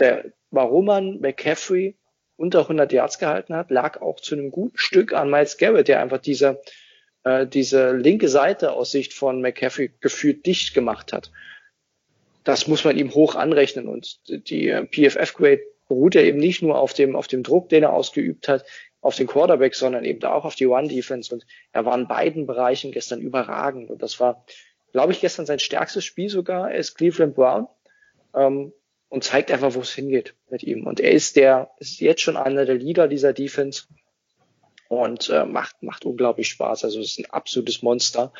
der, warum man McCaffrey unter 100 Yards gehalten hat, lag auch zu einem guten Stück an Miles Garrett, der einfach diese, äh, diese linke Seite aus Sicht von McCaffrey gefühlt dicht gemacht hat. Das muss man ihm hoch anrechnen und die äh, PFF-Grade beruht ja eben nicht nur auf dem, auf dem Druck, den er ausgeübt hat, auf den Quarterback, sondern eben auch auf die One-Defense und er war in beiden Bereichen gestern überragend und das war, glaube ich, gestern sein stärkstes Spiel sogar als Cleveland Brown. Ähm, und zeigt einfach, wo es hingeht mit ihm. Und er ist der, ist jetzt schon einer der Leader dieser Defense und äh, macht, macht unglaublich Spaß. Also es ist ein absolutes Monster.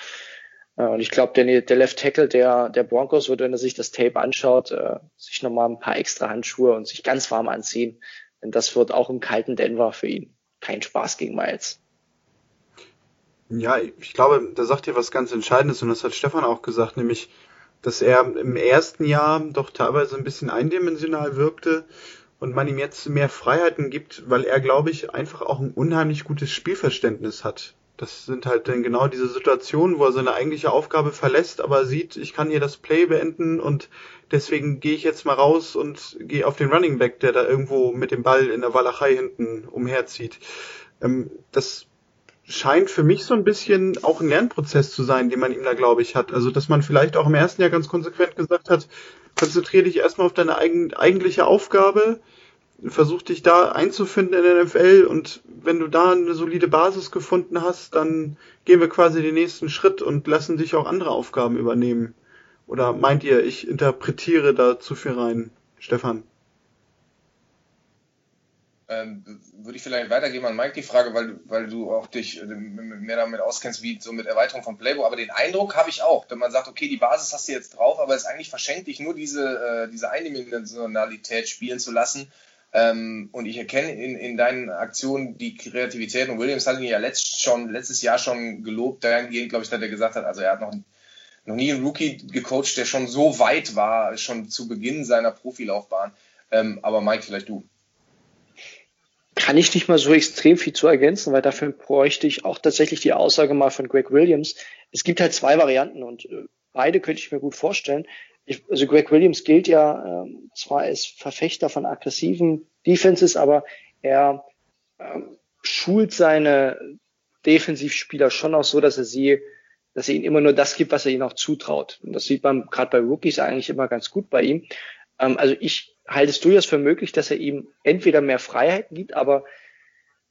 Äh, und ich glaube, der, der Left Tackle der, der Broncos wird, wenn er sich das Tape anschaut, äh, sich nochmal ein paar extra Handschuhe und sich ganz warm anziehen. Denn das wird auch im kalten Denver für ihn kein Spaß gegen Miles. Ja, ich glaube, da sagt ihr was ganz Entscheidendes und das hat Stefan auch gesagt, nämlich dass er im ersten Jahr doch teilweise ein bisschen eindimensional wirkte und man ihm jetzt mehr Freiheiten gibt, weil er, glaube ich, einfach auch ein unheimlich gutes Spielverständnis hat. Das sind halt dann genau diese Situationen, wo er seine eigentliche Aufgabe verlässt, aber sieht, ich kann hier das Play beenden und deswegen gehe ich jetzt mal raus und gehe auf den Running Back, der da irgendwo mit dem Ball in der Walachei hinten umherzieht. Ähm, das scheint für mich so ein bisschen auch ein Lernprozess zu sein, den man ihm da, glaube ich, hat. Also, dass man vielleicht auch im ersten Jahr ganz konsequent gesagt hat, konzentriere dich erstmal auf deine eigen, eigentliche Aufgabe, versuch dich da einzufinden in der NFL und wenn du da eine solide Basis gefunden hast, dann gehen wir quasi den nächsten Schritt und lassen dich auch andere Aufgaben übernehmen. Oder meint ihr, ich interpretiere da zu viel rein, Stefan? Ähm, würde ich vielleicht weitergeben an Mike die Frage, weil, weil du auch dich äh, mehr damit auskennst, wie so mit Erweiterung von Playbook. Aber den Eindruck habe ich auch, wenn man sagt, okay, die Basis hast du jetzt drauf, aber es ist eigentlich verschenkt, dich nur diese, äh, diese Eindimensionalität spielen zu lassen. Ähm, und ich erkenne in, in deinen Aktionen die Kreativität. Und Williams hat ihn ja letzt schon, letztes Jahr schon gelobt, dahingehend, glaube ich, dass er gesagt hat, also er hat noch, noch nie einen Rookie gecoacht, der schon so weit war, schon zu Beginn seiner Profilaufbahn. Ähm, aber Mike, vielleicht du kann ich nicht mal so extrem viel zu ergänzen, weil dafür bräuchte ich auch tatsächlich die Aussage mal von Greg Williams. Es gibt halt zwei Varianten und äh, beide könnte ich mir gut vorstellen. Ich, also Greg Williams gilt ja äh, zwar als Verfechter von aggressiven Defenses, aber er äh, schult seine Defensivspieler schon auch so, dass er sie, dass er ihnen immer nur das gibt, was er ihnen auch zutraut. Und das sieht man gerade bei Rookies eigentlich immer ganz gut bei ihm. Ähm, also ich halte es durchaus für möglich, dass er ihm entweder mehr Freiheiten gibt, aber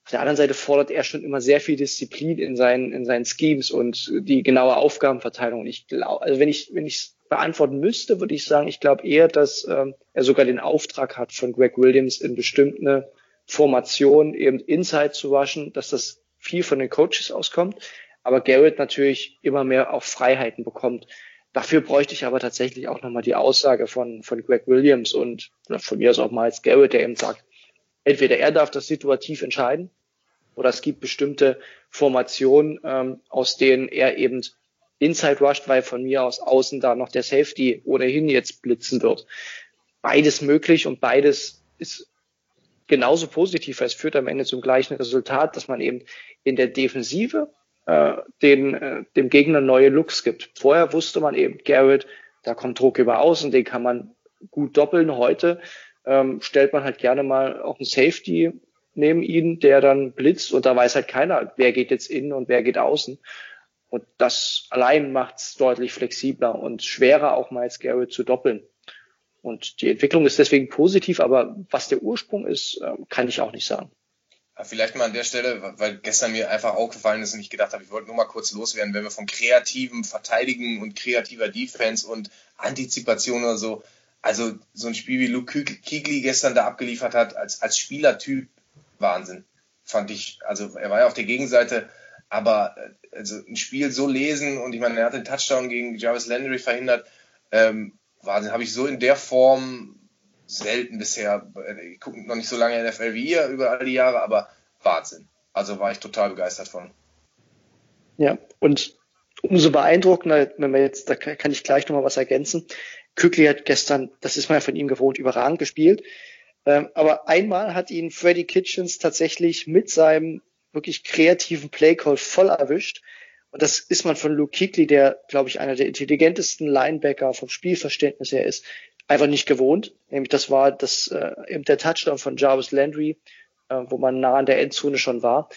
auf der anderen Seite fordert er schon immer sehr viel Disziplin in seinen, in seinen Schemes und die genaue Aufgabenverteilung. Ich glaube, also wenn ich, wenn ich es beantworten müsste, würde ich sagen, ich glaube eher, dass ähm, er sogar den Auftrag hat von Greg Williams in bestimmten Formationen eben Inside zu waschen, dass das viel von den Coaches auskommt, aber Garrett natürlich immer mehr auch Freiheiten bekommt. Dafür bräuchte ich aber tatsächlich auch nochmal die Aussage von, von Greg Williams und von mir aus auch Miles Garrett, der eben sagt, entweder er darf das situativ entscheiden oder es gibt bestimmte Formationen, ähm, aus denen er eben Inside rusht, weil von mir aus außen da noch der Safety ohnehin jetzt blitzen wird. Beides möglich und beides ist genauso positiv, weil es führt am Ende zum gleichen Resultat, dass man eben in der Defensive den, äh, dem Gegner neue Looks gibt. Vorher wusste man eben, Garrett, da kommt Druck über außen, den kann man gut doppeln. Heute ähm, stellt man halt gerne mal auch einen Safety neben ihn, der dann blitzt und da weiß halt keiner, wer geht jetzt innen und wer geht außen. Und das allein macht es deutlich flexibler und schwerer auch mal als Garrett zu doppeln. Und die Entwicklung ist deswegen positiv, aber was der Ursprung ist, äh, kann ich auch nicht sagen. Vielleicht mal an der Stelle, weil gestern mir einfach aufgefallen ist und ich gedacht habe, ich wollte nur mal kurz loswerden, wenn wir von kreativem Verteidigen und kreativer Defense und Antizipation oder so, also so ein Spiel wie Luke Kigli gestern da abgeliefert hat, als, als Spielertyp, Wahnsinn. Fand ich, also er war ja auf der Gegenseite, aber also ein Spiel so lesen und ich meine, er hat den Touchdown gegen Jarvis Landry verhindert, ähm, Wahnsinn, habe ich so in der Form selten bisher. Ich gucke noch nicht so lange NFL wie ihr über all die Jahre, aber Wahnsinn. Also war ich total begeistert von. Ja, und umso beeindruckender, wenn wir jetzt, da kann ich gleich nochmal was ergänzen. Kükli hat gestern, das ist man ja von ihm gewohnt, überragend gespielt. Ähm, aber einmal hat ihn Freddy Kitchens tatsächlich mit seinem wirklich kreativen Playcall voll erwischt. Und das ist man von Luke Kuechly, der, glaube ich, einer der intelligentesten Linebacker vom Spielverständnis her ist, einfach nicht gewohnt. Nämlich das war das äh, eben der Touchdown von Jarvis Landry, äh, wo man nah an der Endzone schon war,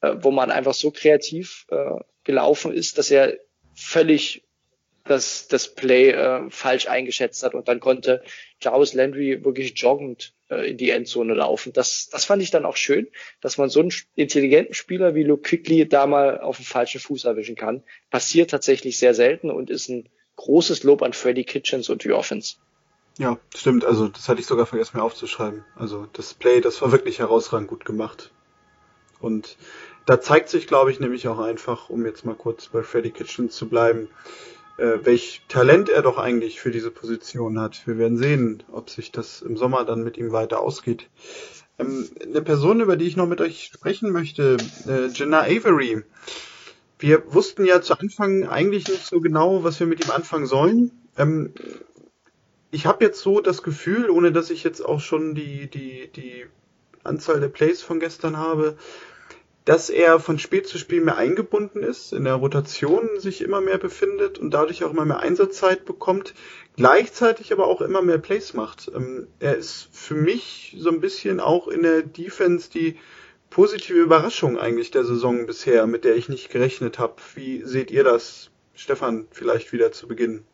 äh, wo man einfach so kreativ äh, gelaufen ist, dass er völlig das, das Play äh, falsch eingeschätzt hat und dann konnte Jarvis Landry wirklich joggend äh, in die Endzone laufen. Das, das fand ich dann auch schön, dass man so einen intelligenten Spieler wie Luke Quickly da mal auf den falschen Fuß erwischen kann. Passiert tatsächlich sehr selten und ist ein großes Lob an Freddy Kitchens und die Offense. Ja, stimmt. Also das hatte ich sogar vergessen mir aufzuschreiben. Also das Play, das war wirklich herausragend gut gemacht. Und da zeigt sich, glaube ich, nämlich auch einfach, um jetzt mal kurz bei Freddy Kitchens zu bleiben, äh, welch Talent er doch eigentlich für diese Position hat. Wir werden sehen, ob sich das im Sommer dann mit ihm weiter ausgeht. Ähm, eine Person, über die ich noch mit euch sprechen möchte, äh, Jenna Avery. Wir wussten ja zu Anfang eigentlich nicht so genau, was wir mit ihm anfangen sollen. Ähm, ich habe jetzt so das Gefühl, ohne dass ich jetzt auch schon die, die, die Anzahl der Plays von gestern habe, dass er von Spiel zu Spiel mehr eingebunden ist, in der Rotation sich immer mehr befindet und dadurch auch immer mehr Einsatzzeit bekommt, gleichzeitig aber auch immer mehr Plays macht. Ähm, er ist für mich so ein bisschen auch in der Defense die positive Überraschung eigentlich der Saison bisher, mit der ich nicht gerechnet habe. Wie seht ihr das, Stefan, vielleicht wieder zu Beginn?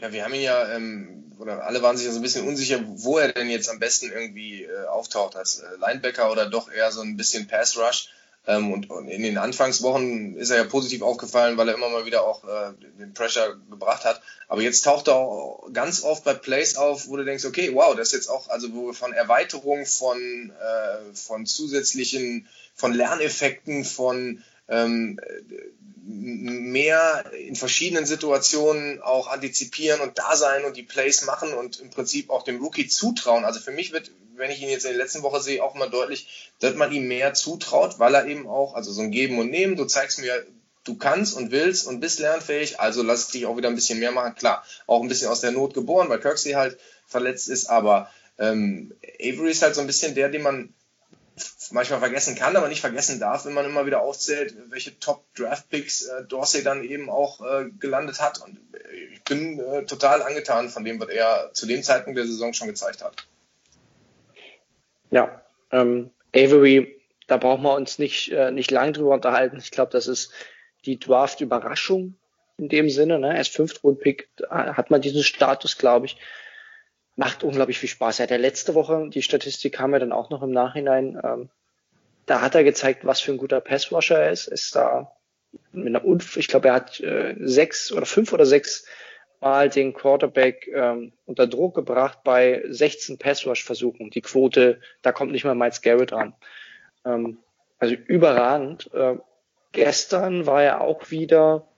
Ja, wir haben ihn ja, ähm, oder alle waren sich ja so ein bisschen unsicher, wo er denn jetzt am besten irgendwie äh, auftaucht, als äh, Linebacker oder doch eher so ein bisschen Pass Rush. Ähm, und, und, in den Anfangswochen ist er ja positiv aufgefallen, weil er immer mal wieder auch äh, den Pressure gebracht hat. Aber jetzt taucht er auch ganz oft bei Plays auf, wo du denkst, okay, wow, das ist jetzt auch, also wo wir von Erweiterung, von, äh, von zusätzlichen, von Lerneffekten, von ähm, mehr in verschiedenen Situationen auch antizipieren und da sein und die Plays machen und im Prinzip auch dem Rookie zutrauen. Also für mich wird, wenn ich ihn jetzt in der letzten Woche sehe, auch mal deutlich, dass man ihm mehr zutraut, weil er eben auch, also so ein Geben und Nehmen, du zeigst mir, du kannst und willst und bist lernfähig, also lass dich auch wieder ein bisschen mehr machen. Klar, auch ein bisschen aus der Not geboren, weil Kirksey halt verletzt ist, aber ähm, Avery ist halt so ein bisschen der, den man manchmal vergessen kann, aber nicht vergessen darf, wenn man immer wieder aufzählt, welche Top-Draft-Picks äh, Dorsey dann eben auch äh, gelandet hat. Und ich bin äh, total angetan von dem, was er zu dem Zeitpunkt der Saison schon gezeigt hat. Ja, ähm, Avery, da brauchen wir uns nicht, äh, nicht lang drüber unterhalten. Ich glaube, das ist die Draft-Überraschung in dem Sinne. Ne? Er ist Fünftrund-Pick, hat man diesen Status, glaube ich macht unglaublich viel Spaß. Er hat ja letzte Woche, die Statistik haben wir dann auch noch im Nachhinein, ähm, da hat er gezeigt, was für ein guter Passwasher er ist. Ist da mit einer Unf ich glaube, er hat äh, sechs oder fünf oder sechs Mal den Quarterback ähm, unter Druck gebracht bei 16 Passwash-Versuchen. Die Quote, da kommt nicht mal Miles Garrett ran. Ähm, also überragend. Äh, gestern war er auch wieder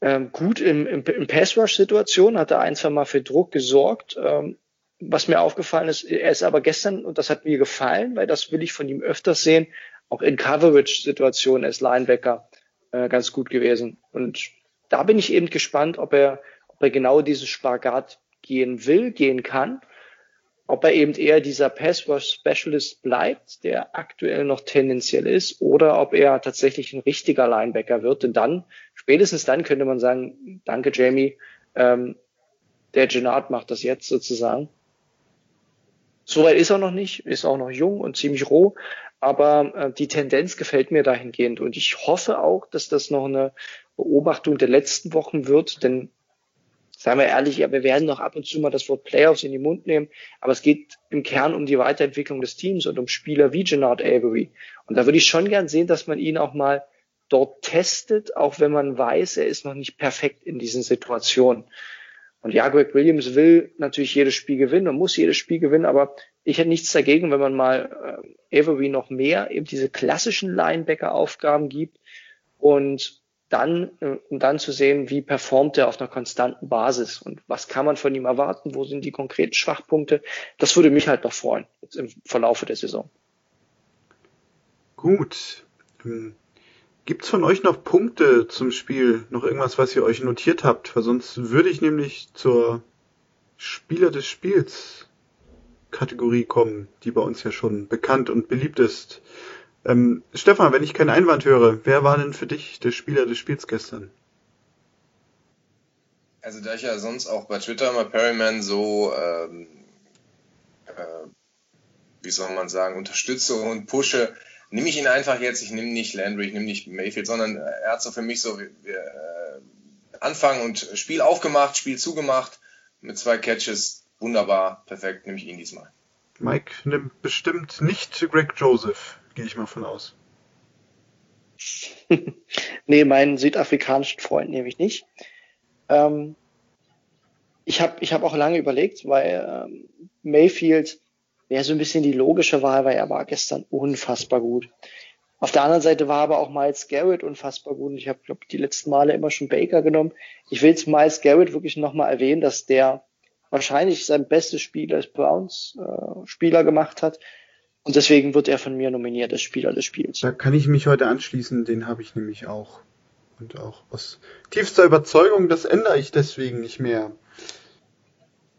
ähm, gut im, im, im Pass-Rush-Situation, hat er ein, zwei Mal für Druck gesorgt. Ähm, was mir aufgefallen ist, er ist aber gestern, und das hat mir gefallen, weil das will ich von ihm öfters sehen, auch in Coverage-Situationen als Linebacker äh, ganz gut gewesen. Und da bin ich eben gespannt, ob er, ob er genau diesen Spagat gehen will, gehen kann ob er eben eher dieser Pass-Rush-Specialist bleibt, der aktuell noch tendenziell ist, oder ob er tatsächlich ein richtiger Linebacker wird. Denn dann, spätestens dann könnte man sagen, danke Jamie, ähm, der Gennard macht das jetzt sozusagen. Soweit ist er noch nicht, ist auch noch jung und ziemlich roh, aber äh, die Tendenz gefällt mir dahingehend und ich hoffe auch, dass das noch eine Beobachtung der letzten Wochen wird, denn Seien wir ehrlich, ja, wir werden noch ab und zu mal das Wort Playoffs in den Mund nehmen, aber es geht im Kern um die Weiterentwicklung des Teams und um Spieler wie Gennard Avery. Und da würde ich schon gern sehen, dass man ihn auch mal dort testet, auch wenn man weiß, er ist noch nicht perfekt in diesen Situationen. Und ja, Greg Williams will natürlich jedes Spiel gewinnen und muss jedes Spiel gewinnen, aber ich hätte nichts dagegen, wenn man mal äh, Avery noch mehr eben diese klassischen Linebacker-Aufgaben gibt und dann, äh, um dann zu sehen, wie performt er auf einer konstanten Basis und was kann man von ihm erwarten, wo sind die konkreten Schwachpunkte. Das würde mich halt noch freuen, jetzt im Verlaufe der Saison. Gut. Ähm, gibt's von euch noch Punkte zum Spiel? Noch irgendwas, was ihr euch notiert habt? Weil sonst würde ich nämlich zur Spieler des Spiels Kategorie kommen, die bei uns ja schon bekannt und beliebt ist. Ähm, Stefan, wenn ich keinen Einwand höre, wer war denn für dich der Spieler des Spiels gestern? Also da ich ja sonst auch bei Twitter mal Perryman so, ähm, äh, wie soll man sagen, unterstütze und pushe, nehme ich ihn einfach jetzt, ich nehme nicht Landry, ich nehme nicht Mayfield, sondern er hat so für mich so äh, Anfang und Spiel aufgemacht, Spiel zugemacht, mit zwei Catches, wunderbar, perfekt, nehme ich ihn diesmal. Mike nimmt bestimmt nicht Greg Joseph gehe ich mal von aus. nee, meinen südafrikanischen Freund nehme ich nicht. Ähm, ich habe ich hab auch lange überlegt, weil ähm, Mayfield wäre so ein bisschen die logische Wahl, weil er war gestern unfassbar gut. Auf der anderen Seite war aber auch Miles Garrett unfassbar gut. Ich habe, glaube die letzten Male immer schon Baker genommen. Ich will jetzt Miles Garrett wirklich nochmal erwähnen, dass der wahrscheinlich sein bestes Spiel als Browns äh, Spieler gemacht hat. Und deswegen wird er von mir nominiert als Spieler des Spiels. Da kann ich mich heute anschließen, den habe ich nämlich auch. Und auch aus tiefster Überzeugung, das ändere ich deswegen nicht mehr.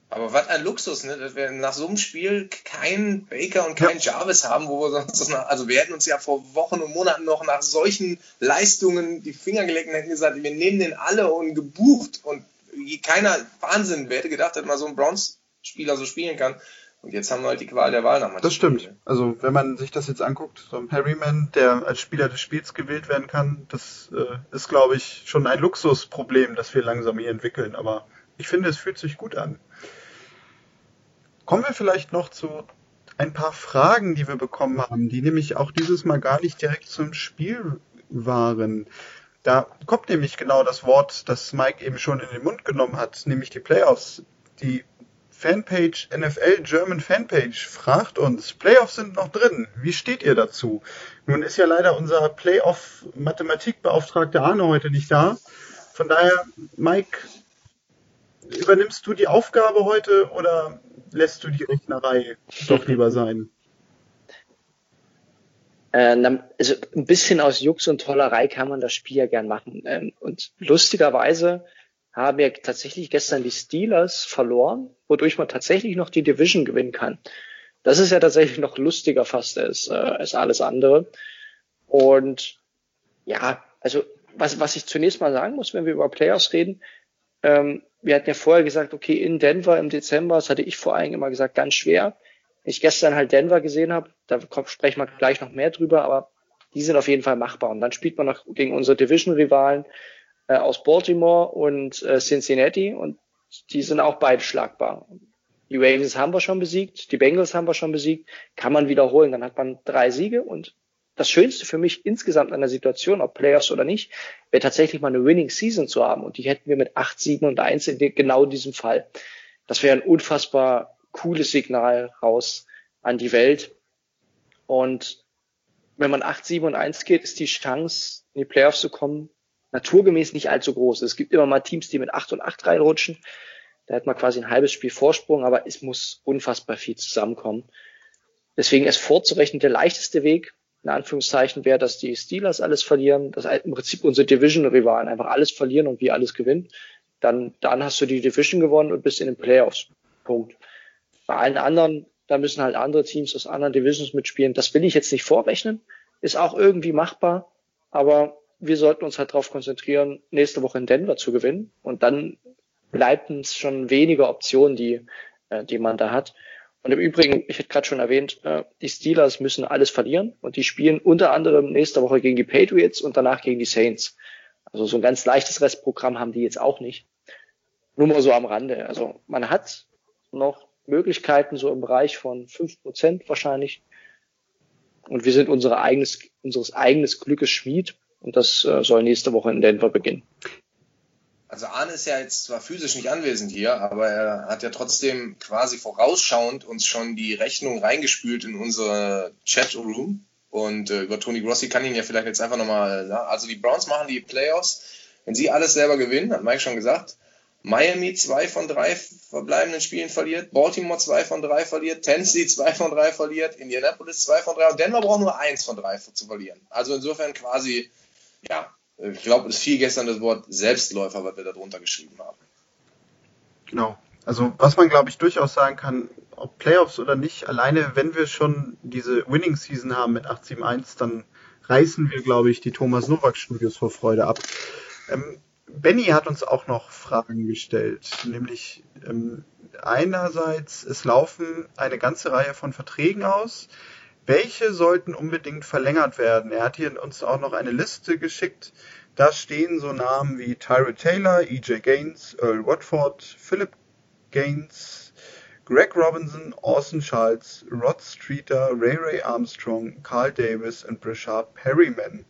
Aber was ein Luxus, ne? dass wir nach so einem Spiel keinen Baker und keinen ja. Jarvis haben, wo wir sonst nach, also wir hätten uns ja vor Wochen und Monaten noch nach solchen Leistungen die Finger gelegt und hätten gesagt, wir nehmen den alle und gebucht und keiner Wahnsinn, wer hätte gedacht, dass man so ein Browns-Spieler so spielen kann. Und jetzt haben wir halt die Qual der Wahl nach Das stimmt. Spiele. Also wenn man sich das jetzt anguckt, so ein Harryman, der als Spieler des Spiels gewählt werden kann, das äh, ist, glaube ich, schon ein Luxusproblem, das wir langsam hier entwickeln. Aber ich finde, es fühlt sich gut an. Kommen wir vielleicht noch zu ein paar Fragen, die wir bekommen haben, die nämlich auch dieses Mal gar nicht direkt zum Spiel waren. Da kommt nämlich genau das Wort, das Mike eben schon in den Mund genommen hat, nämlich die Playoffs. Die Fanpage NFL German Fanpage fragt uns, Playoffs sind noch drin. Wie steht ihr dazu? Nun ist ja leider unser Playoff Mathematikbeauftragter Arne heute nicht da. Von daher, Mike, übernimmst du die Aufgabe heute oder lässt du die Rechnerei doch lieber sein? Äh, also ein bisschen aus Jux und Tollerei kann man das Spiel ja gern machen. Ähm, und lustigerweise haben ja tatsächlich gestern die Steelers verloren, wodurch man tatsächlich noch die Division gewinnen kann. Das ist ja tatsächlich noch lustiger fast als, äh, als alles andere. Und ja, also was, was ich zunächst mal sagen muss, wenn wir über Playoffs reden, ähm, wir hatten ja vorher gesagt, okay, in Denver im Dezember, das hatte ich vor allem immer gesagt, ganz schwer. Ich gestern halt Denver gesehen habe, da sprechen wir gleich noch mehr drüber, aber die sind auf jeden Fall machbar. Und dann spielt man noch gegen unsere Division-Rivalen äh, aus Baltimore und äh, Cincinnati und die sind auch beide schlagbar. Die Ravens haben wir schon besiegt, die Bengals haben wir schon besiegt, kann man wiederholen. Dann hat man drei Siege und das Schönste für mich insgesamt an der Situation, ob Playoffs oder nicht, wäre tatsächlich mal eine Winning Season zu haben. Und die hätten wir mit 8, 7 und 1 in genau diesem Fall. Das wäre ein unfassbar cooles Signal raus an die Welt. Und wenn man 8, 7 und 1 geht, ist die Chance, in die Playoffs zu kommen, naturgemäß nicht allzu groß. Es gibt immer mal Teams, die mit 8 und 8 reinrutschen. Da hat man quasi ein halbes Spiel Vorsprung, aber es muss unfassbar viel zusammenkommen. Deswegen ist vorzurechnen der leichteste Weg, in Anführungszeichen, wäre, dass die Steelers alles verlieren, dass im Prinzip unsere Division-Rivalen einfach alles verlieren und wir alles gewinnen. Dann, dann hast du die Division gewonnen und bist in den Playoffs. Punkt. Bei allen anderen, da müssen halt andere Teams aus anderen Divisions mitspielen. Das will ich jetzt nicht vorrechnen. Ist auch irgendwie machbar. Aber wir sollten uns halt darauf konzentrieren, nächste Woche in Denver zu gewinnen. Und dann bleibt uns schon weniger Optionen, die, äh, die man da hat. Und im Übrigen, ich hätte gerade schon erwähnt, äh, die Steelers müssen alles verlieren und die spielen unter anderem nächste Woche gegen die Patriots und danach gegen die Saints. Also so ein ganz leichtes Restprogramm haben die jetzt auch nicht. Nur mal so am Rande. Also man hat noch Möglichkeiten so im Bereich von fünf Prozent wahrscheinlich. Und wir sind unsere eigenes, unseres eigenes Glückes Schmied. Und das äh, soll nächste Woche in Denver beginnen. Also Arne ist ja jetzt zwar physisch nicht anwesend hier, aber er hat ja trotzdem quasi vorausschauend uns schon die Rechnung reingespült in unsere Chatroom. Und äh, über Tony Grossi kann ihn ja vielleicht jetzt einfach nochmal, ja, also die Browns machen die Playoffs. Wenn sie alles selber gewinnen, hat Mike schon gesagt, Miami zwei von drei verbleibenden Spielen verliert, Baltimore zwei von drei verliert, Tennessee zwei von drei verliert, Indianapolis zwei von drei und Denver braucht nur eins von drei zu verlieren. Also insofern quasi, ja, ich glaube, es fiel gestern das Wort Selbstläufer, was wir da drunter geschrieben haben. Genau. Also was man, glaube ich, durchaus sagen kann, ob Playoffs oder nicht, alleine wenn wir schon diese Winning Season haben mit 8-7-1, dann reißen wir, glaube ich, die Thomas Novak Studios vor Freude ab. Ähm, Benny hat uns auch noch Fragen gestellt, nämlich ähm, einerseits, es laufen eine ganze Reihe von Verträgen aus. Welche sollten unbedingt verlängert werden? Er hat hier uns auch noch eine Liste geschickt. Da stehen so Namen wie Tyrell Taylor, EJ Gaines, Earl Watford, Philip Gaines, Greg Robinson, Orson Charles, Rod Streeter, Ray Ray Armstrong, Carl Davis und Brashard Perryman.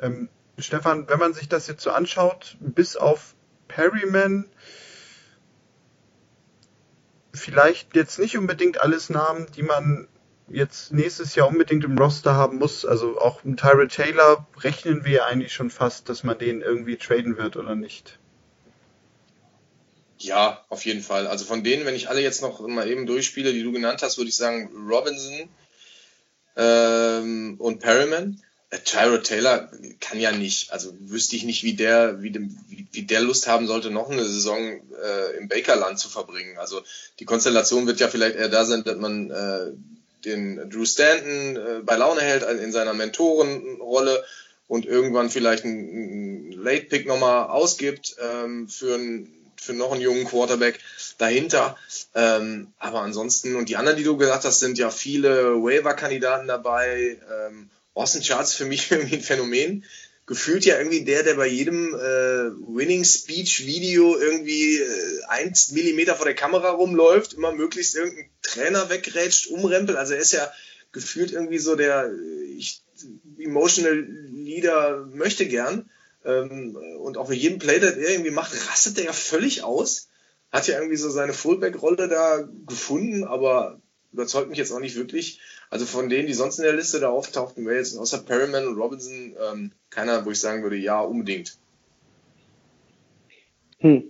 Ähm, Stefan, wenn man sich das jetzt so anschaut, bis auf Perryman, vielleicht jetzt nicht unbedingt alles Namen, die man jetzt nächstes Jahr unbedingt im Roster haben muss. Also auch mit Tyrell Taylor rechnen wir eigentlich schon fast, dass man den irgendwie traden wird oder nicht. Ja, auf jeden Fall. Also von denen, wenn ich alle jetzt noch mal eben durchspiele, die du genannt hast, würde ich sagen Robinson ähm, und Perryman. Äh, Tyro Taylor kann ja nicht, also wüsste ich nicht, wie der, wie, dem, wie, wie der Lust haben sollte, noch eine Saison äh, im Bakerland zu verbringen. Also die Konstellation wird ja vielleicht eher da sein, dass man äh, den Drew Stanton äh, bei Laune hält in seiner Mentorenrolle und irgendwann vielleicht einen, Late Pick nochmal ausgibt ähm, für, ein, für noch einen jungen Quarterback dahinter. Ähm, aber ansonsten, und die anderen, die du gesagt hast, sind ja viele Waiver-Kandidaten dabei. Ähm, Austin Charts für mich irgendwie ein Phänomen. Gefühlt ja irgendwie der, der bei jedem äh, Winning Speech Video irgendwie äh, eins Millimeter vor der Kamera rumläuft, immer möglichst irgendeinen Trainer wegrätscht, umrempelt. Also er ist ja gefühlt irgendwie so der ich, Emotional Leader möchte gern. Ähm, und auch für jeden Play, der irgendwie macht, rastet er ja völlig aus. Hat ja irgendwie so seine Fullback-Rolle da gefunden, aber überzeugt mich jetzt auch nicht wirklich. Also von denen, die sonst in der Liste da auftauchten, wäre jetzt außer Perryman und Robinson ähm, keiner, wo ich sagen würde, ja, unbedingt. Hm.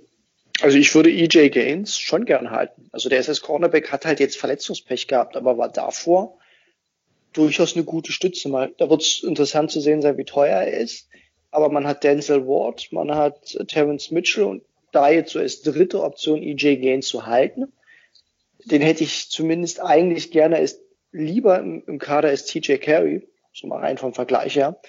Also ich würde EJ Gaines schon gern halten. Also der SS Cornerback hat halt jetzt Verletzungspech gehabt, aber war davor durchaus eine gute Stütze. Mal, da wird es interessant zu sehen sein, wie teuer er ist. Aber man hat Denzel Ward, man hat Terence Mitchell und da jetzt so als dritte Option EJ Gaines zu halten. Den hätte ich zumindest eigentlich gerne als lieber im, im Kader als TJ Carey, so mal rein vom Vergleich her.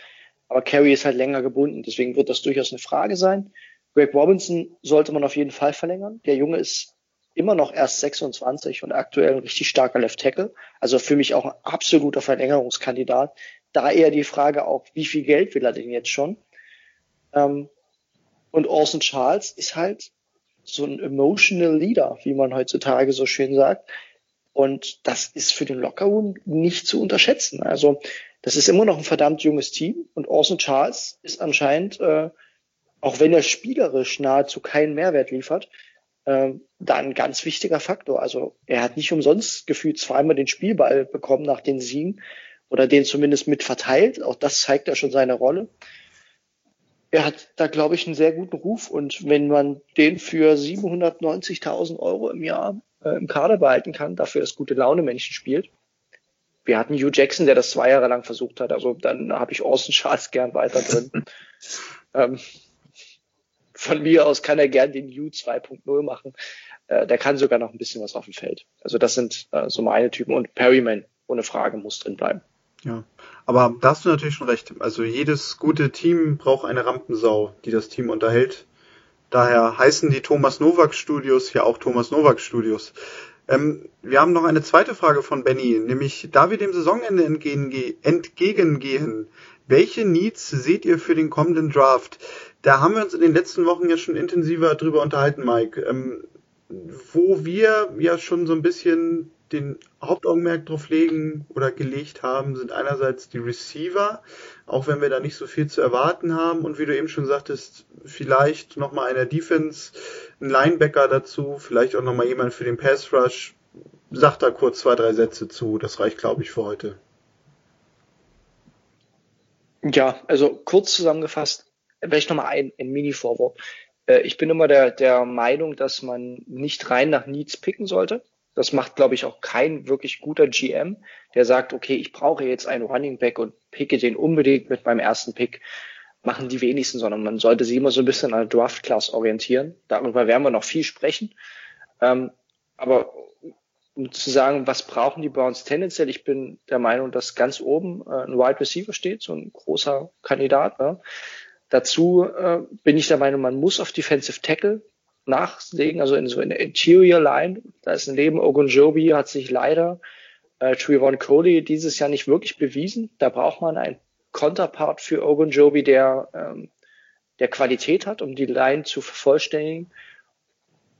Aber Carey ist halt länger gebunden, deswegen wird das durchaus eine Frage sein. Greg Robinson sollte man auf jeden Fall verlängern. Der Junge ist immer noch erst 26 und aktuell ein richtig starker Left Tackle. Also für mich auch ein absoluter Verlängerungskandidat. Da eher die Frage auch, wie viel Geld will er denn jetzt schon? Ähm, und Orson Charles ist halt so ein emotional Leader, wie man heutzutage so schön sagt. Und das ist für den Lockerroom nicht zu unterschätzen. Also das ist immer noch ein verdammt junges Team und Orson Charles ist anscheinend, äh, auch wenn er spielerisch nahezu keinen Mehrwert liefert, äh, da ein ganz wichtiger Faktor. Also er hat nicht umsonst gefühlt zweimal den Spielball bekommen nach den Siegen oder den zumindest mit verteilt. Auch das zeigt ja schon seine Rolle er hat da, glaube ich, einen sehr guten Ruf. Und wenn man den für 790.000 Euro im Jahr äh, im Kader behalten kann, dafür das gute Laune Menschen spielt. Wir hatten Hugh Jackson, der das zwei Jahre lang versucht hat. Also dann habe ich Orson Charles gern weiter drin. ähm, von mir aus kann er gern den U 2.0 machen. Äh, der kann sogar noch ein bisschen was auf dem Feld. Also das sind äh, so meine Typen. Und Perryman, ohne Frage, muss drin bleiben. Ja, aber da hast du natürlich schon recht. Also jedes gute Team braucht eine Rampensau, die das Team unterhält. Daher heißen die Thomas Novak Studios ja auch Thomas Novak Studios. Ähm, wir haben noch eine zweite Frage von Benny, nämlich da wir dem Saisonende entgegengehen, welche Needs seht ihr für den kommenden Draft? Da haben wir uns in den letzten Wochen ja schon intensiver drüber unterhalten, Mike. Ähm, wo wir ja schon so ein bisschen den Hauptaugenmerk drauf legen oder gelegt haben, sind einerseits die Receiver, auch wenn wir da nicht so viel zu erwarten haben und wie du eben schon sagtest, vielleicht nochmal einer Defense, ein Linebacker dazu, vielleicht auch nochmal jemand für den Pass Rush. Sag da kurz zwei, drei Sätze zu, das reicht glaube ich für heute. Ja, also kurz zusammengefasst, vielleicht nochmal ein, ein Mini-Vorwort. Äh, ich bin immer der, der Meinung, dass man nicht rein nach Needs picken sollte das macht, glaube ich, auch kein wirklich guter GM, der sagt, okay, ich brauche jetzt einen Running Back und picke den unbedingt mit meinem ersten Pick. Machen die wenigsten, sondern man sollte sie immer so ein bisschen an der Draft Class orientieren. Darüber werden wir noch viel sprechen. Ähm, aber um zu sagen, was brauchen die Browns tendenziell? Ich bin der Meinung, dass ganz oben äh, ein Wide Receiver steht, so ein großer Kandidat. Ne? Dazu äh, bin ich der Meinung, man muss auf Defensive Tackle nachlegen, also in so eine Interior Line. Da ist neben Ogunjobi hat sich leider äh, Trevon Cody dieses Jahr nicht wirklich bewiesen. Da braucht man einen Counterpart für Ogunjobi, der, ähm, der Qualität hat, um die Line zu vervollständigen.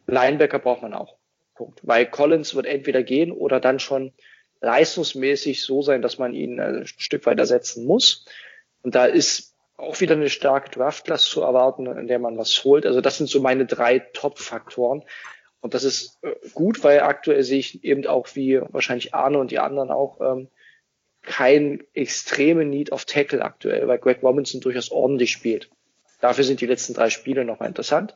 Linebacker braucht man auch. Punkt. Weil Collins wird entweder gehen oder dann schon leistungsmäßig so sein, dass man ihn äh, ein Stück weit ersetzen muss. Und da ist auch wieder eine starke Draft-Class zu erwarten, in der man was holt. Also das sind so meine drei Top-Faktoren. Und das ist äh, gut, weil aktuell sehe ich eben auch wie wahrscheinlich Arne und die anderen auch ähm, kein extreme Need auf Tackle aktuell, weil Greg Robinson durchaus ordentlich spielt. Dafür sind die letzten drei Spiele nochmal interessant.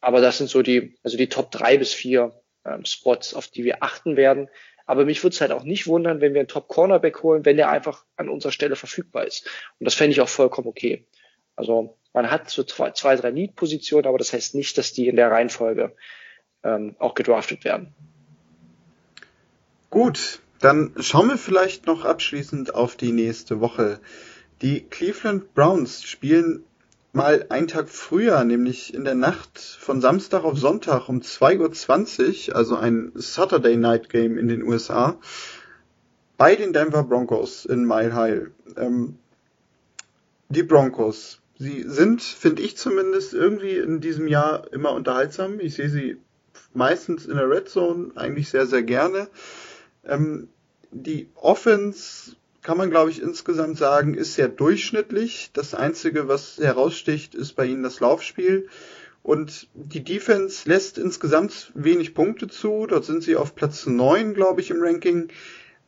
Aber das sind so die, also die Top drei bis vier ähm, Spots, auf die wir achten werden. Aber mich würde es halt auch nicht wundern, wenn wir einen Top-Cornerback holen, wenn der einfach an unserer Stelle verfügbar ist. Und das fände ich auch vollkommen okay. Also man hat so zwei, zwei drei Lead-Positionen, aber das heißt nicht, dass die in der Reihenfolge ähm, auch gedraftet werden. Gut, dann schauen wir vielleicht noch abschließend auf die nächste Woche. Die Cleveland Browns spielen mal einen Tag früher, nämlich in der Nacht von Samstag auf Sonntag um 2.20 Uhr, also ein Saturday Night Game in den USA, bei den Denver Broncos in Mile High. Ähm, die Broncos Sie sind, finde ich zumindest, irgendwie in diesem Jahr immer unterhaltsam. Ich sehe sie meistens in der Red Zone eigentlich sehr, sehr gerne. Ähm, die Offense kann man, glaube ich, insgesamt sagen, ist sehr durchschnittlich. Das Einzige, was heraussticht, ist bei ihnen das Laufspiel. Und die Defense lässt insgesamt wenig Punkte zu. Dort sind sie auf Platz 9, glaube ich, im Ranking.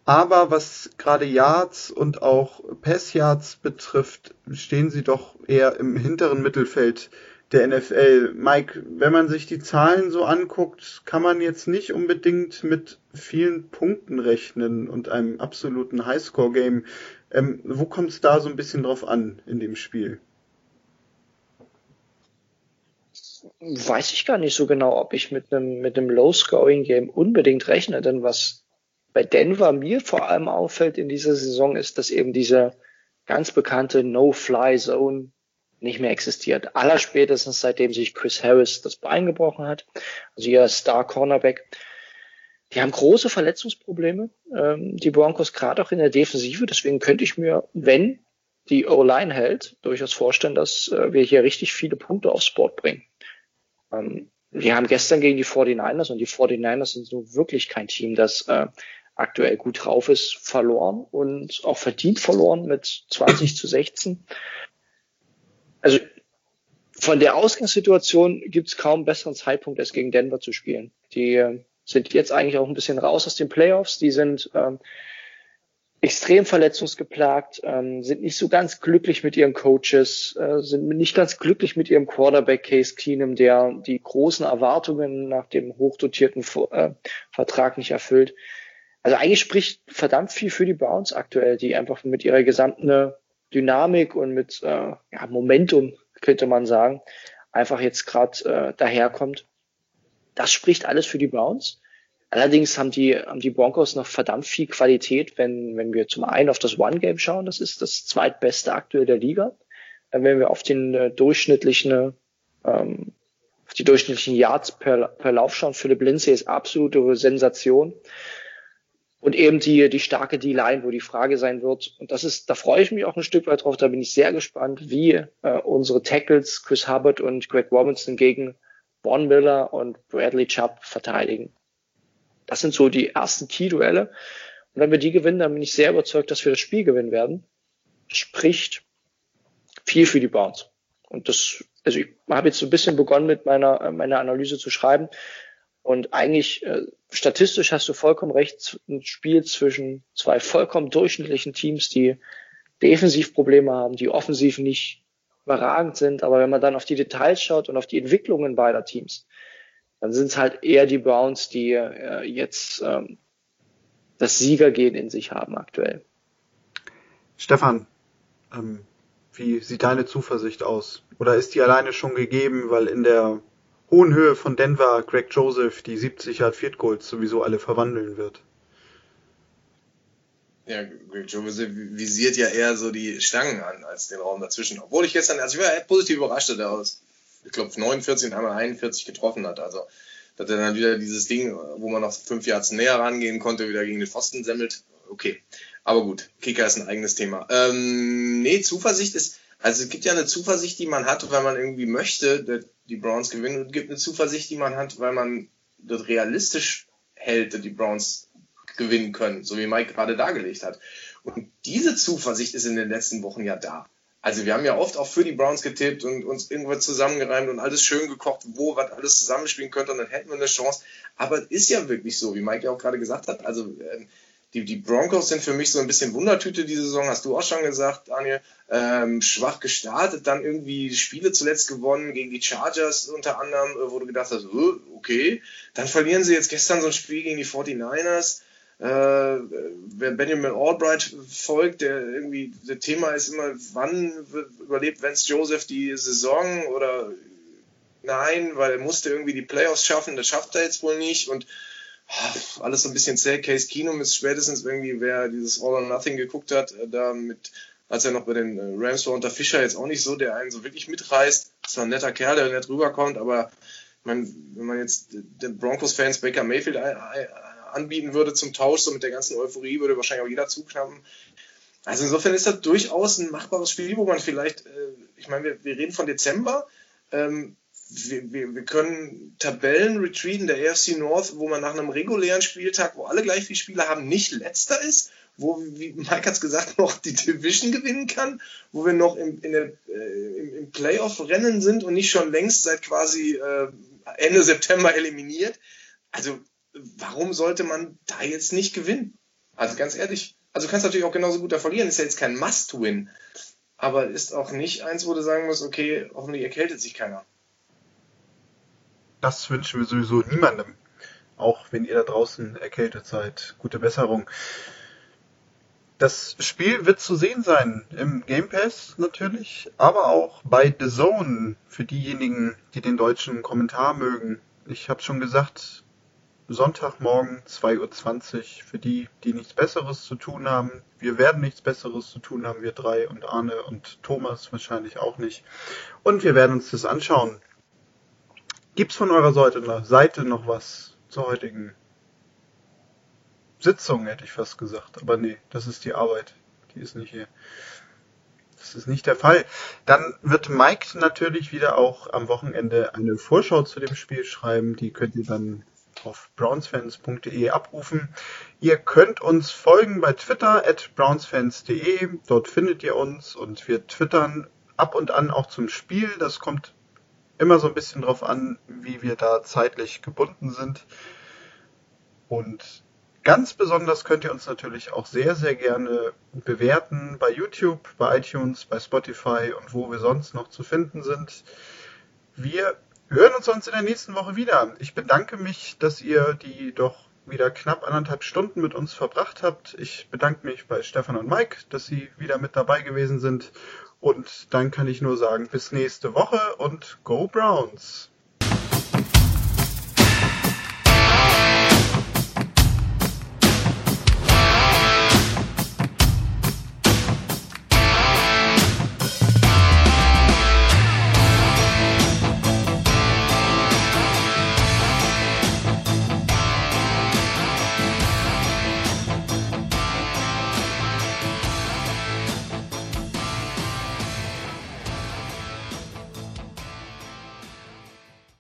Aber was gerade Yards und auch Pass-Yards betrifft, stehen sie doch eher im hinteren Mittelfeld der NFL. Mike, wenn man sich die Zahlen so anguckt, kann man jetzt nicht unbedingt mit vielen Punkten rechnen und einem absoluten Highscore-Game. Ähm, wo kommt es da so ein bisschen drauf an in dem Spiel? weiß ich gar nicht so genau, ob ich mit einem, mit einem Low-Scoring-Game unbedingt rechne, denn was bei Denver mir vor allem auffällt in dieser Saison ist, dass eben diese ganz bekannte No-Fly-Zone nicht mehr existiert. Allerspätestens seitdem sich Chris Harris das Bein gebrochen hat, also ihr Star-Cornerback. Die haben große Verletzungsprobleme, ähm, die Broncos gerade auch in der Defensive. Deswegen könnte ich mir, wenn die O-Line hält, durchaus vorstellen, dass äh, wir hier richtig viele Punkte aufs Board bringen. Ähm, wir haben gestern gegen die 49ers und die 49ers sind so wirklich kein Team, das äh, aktuell gut drauf ist, verloren und auch verdient verloren mit 20 zu 16. Also von der Ausgangssituation gibt es kaum besseren Zeitpunkt, als gegen Denver zu spielen. Die äh, sind jetzt eigentlich auch ein bisschen raus aus den Playoffs. Die sind ähm, extrem verletzungsgeplagt, ähm, sind nicht so ganz glücklich mit ihren Coaches, äh, sind nicht ganz glücklich mit ihrem Quarterback Case Keenum, der die großen Erwartungen nach dem hochdotierten äh, Vertrag nicht erfüllt. Also eigentlich spricht verdammt viel für die Browns aktuell, die einfach mit ihrer gesamten Dynamik und mit äh, ja, Momentum, könnte man sagen, einfach jetzt gerade äh, daherkommt. Das spricht alles für die Browns. Allerdings haben die, haben die Broncos noch verdammt viel Qualität, wenn, wenn wir zum einen auf das One-Game schauen, das ist das zweitbeste aktuell der Liga. Wenn wir auf den äh, durchschnittlichen, ähm, auf die durchschnittlichen Yards per, per Lauf schauen, Philipp Lindsay ist absolute Sensation. Und eben die, die starke D-Line, wo die Frage sein wird. Und das ist, da freue ich mich auch ein Stück weit drauf. Da bin ich sehr gespannt, wie äh, unsere Tackles Chris Hubbard und Greg Robinson gegen Von Miller und Bradley Chubb verteidigen. Das sind so die ersten Key-Duelle. Und wenn wir die gewinnen, dann bin ich sehr überzeugt, dass wir das Spiel gewinnen werden. Spricht viel für die Browns. Und das, also ich habe jetzt so ein bisschen begonnen mit meiner, meiner Analyse zu schreiben. Und eigentlich, äh, statistisch hast du vollkommen recht, ein Spiel zwischen zwei vollkommen durchschnittlichen Teams, die Defensivprobleme haben, die offensiv nicht überragend sind. Aber wenn man dann auf die Details schaut und auf die Entwicklungen beider Teams, dann sind es halt eher die Browns, die äh, jetzt ähm, das Siegergehen in sich haben aktuell. Stefan, ähm, wie sieht deine Zuversicht aus? Oder ist die alleine schon gegeben, weil in der hohen Höhe von Denver Greg Joseph die 70 Yard Field Goals sowieso alle verwandeln wird? Ja, Greg Joseph visiert ja eher so die Stangen an als den Raum dazwischen. Obwohl ich gestern, also ich war positiv überrascht, dass er aus ich glaube, 49 und einmal 41 getroffen hat. Also, dass er dann wieder dieses Ding, wo man noch fünf Yards näher rangehen konnte, wieder gegen den Pfosten semmelt. Okay. Aber gut, Kicker ist ein eigenes Thema. Ähm, nee, Zuversicht ist, also es gibt ja eine Zuversicht, die man hat, weil man irgendwie möchte, die Browns gewinnen. Und gibt eine Zuversicht, die man hat, weil man das realistisch hält, dass die Browns gewinnen können, so wie Mike gerade dargelegt hat. Und diese Zuversicht ist in den letzten Wochen ja da. Also wir haben ja oft auch für die Browns getippt und uns irgendwas zusammengereimt und alles schön gekocht, wo was alles zusammenspielen könnte und dann hätten wir eine Chance. Aber es ist ja wirklich so, wie Mike ja auch gerade gesagt hat. Also ähm, die, die Broncos sind für mich so ein bisschen Wundertüte diese Saison, hast du auch schon gesagt, Daniel. Ähm, schwach gestartet, dann irgendwie Spiele zuletzt gewonnen, gegen die Chargers unter anderem, äh, wo du gedacht hast, okay, dann verlieren sie jetzt gestern so ein Spiel gegen die 49ers äh, wer Benjamin Albright folgt, der irgendwie, das Thema ist immer, wann überlebt Vance Joseph die Saison oder nein, weil er musste irgendwie die Playoffs schaffen, das schafft er jetzt wohl nicht und alles so ein bisschen zäh. Case Keenum ist spätestens irgendwie, wer dieses All or Nothing geguckt hat, äh, da mit, als er noch bei den äh, Rams war unter Fischer jetzt auch nicht so, der einen so wirklich mitreißt. Das war ein netter Kerl, der nett rüberkommt, aber man, wenn man jetzt den Broncos-Fans Baker Mayfield anbieten würde zum Tausch, so mit der ganzen Euphorie, würde wahrscheinlich auch jeder zuknappen. Also insofern ist das durchaus ein machbares Spiel, wo man vielleicht, äh, ich meine, wir, wir reden von Dezember, ähm, wir, wir, wir können Tabellen retreaten der AFC North, wo man nach einem regulären Spieltag, wo alle gleich viele Spiele haben, nicht letzter ist, wo, wie Mike hat es gesagt, noch die Division gewinnen kann, wo wir noch im, der, äh, im, im Playoff-Rennen sind und nicht schon längst seit quasi äh, Ende September eliminiert. Also warum sollte man da jetzt nicht gewinnen? Also ganz ehrlich, also du kannst natürlich auch genauso gut da verlieren, ist ja jetzt kein Must-Win, aber ist auch nicht eins, wo du sagen musst, okay, hoffentlich erkältet sich keiner. Das wünschen wir sowieso niemandem. Auch wenn ihr da draußen erkältet seid. Gute Besserung. Das Spiel wird zu sehen sein im Game Pass natürlich, aber auch bei The Zone für diejenigen, die den deutschen Kommentar mögen. Ich habe schon gesagt, Sonntagmorgen 2.20 Uhr für die, die nichts Besseres zu tun haben. Wir werden nichts Besseres zu tun haben, wir drei und Arne und Thomas wahrscheinlich auch nicht. Und wir werden uns das anschauen. Gibt's von eurer Seite noch was zur heutigen Sitzung, hätte ich fast gesagt. Aber nee, das ist die Arbeit. Die ist nicht hier. Das ist nicht der Fall. Dann wird Mike natürlich wieder auch am Wochenende eine Vorschau zu dem Spiel schreiben. Die könnt ihr dann auf brownsfans.de abrufen. Ihr könnt uns folgen bei Twitter at brownsfans.de. Dort findet ihr uns und wir twittern ab und an auch zum Spiel. Das kommt immer so ein bisschen drauf an, wie wir da zeitlich gebunden sind. Und Ganz besonders könnt ihr uns natürlich auch sehr, sehr gerne bewerten bei YouTube, bei iTunes, bei Spotify und wo wir sonst noch zu finden sind. Wir hören uns sonst in der nächsten Woche wieder. Ich bedanke mich, dass ihr die doch wieder knapp anderthalb Stunden mit uns verbracht habt. Ich bedanke mich bei Stefan und Mike, dass sie wieder mit dabei gewesen sind. Und dann kann ich nur sagen, bis nächste Woche und Go Browns!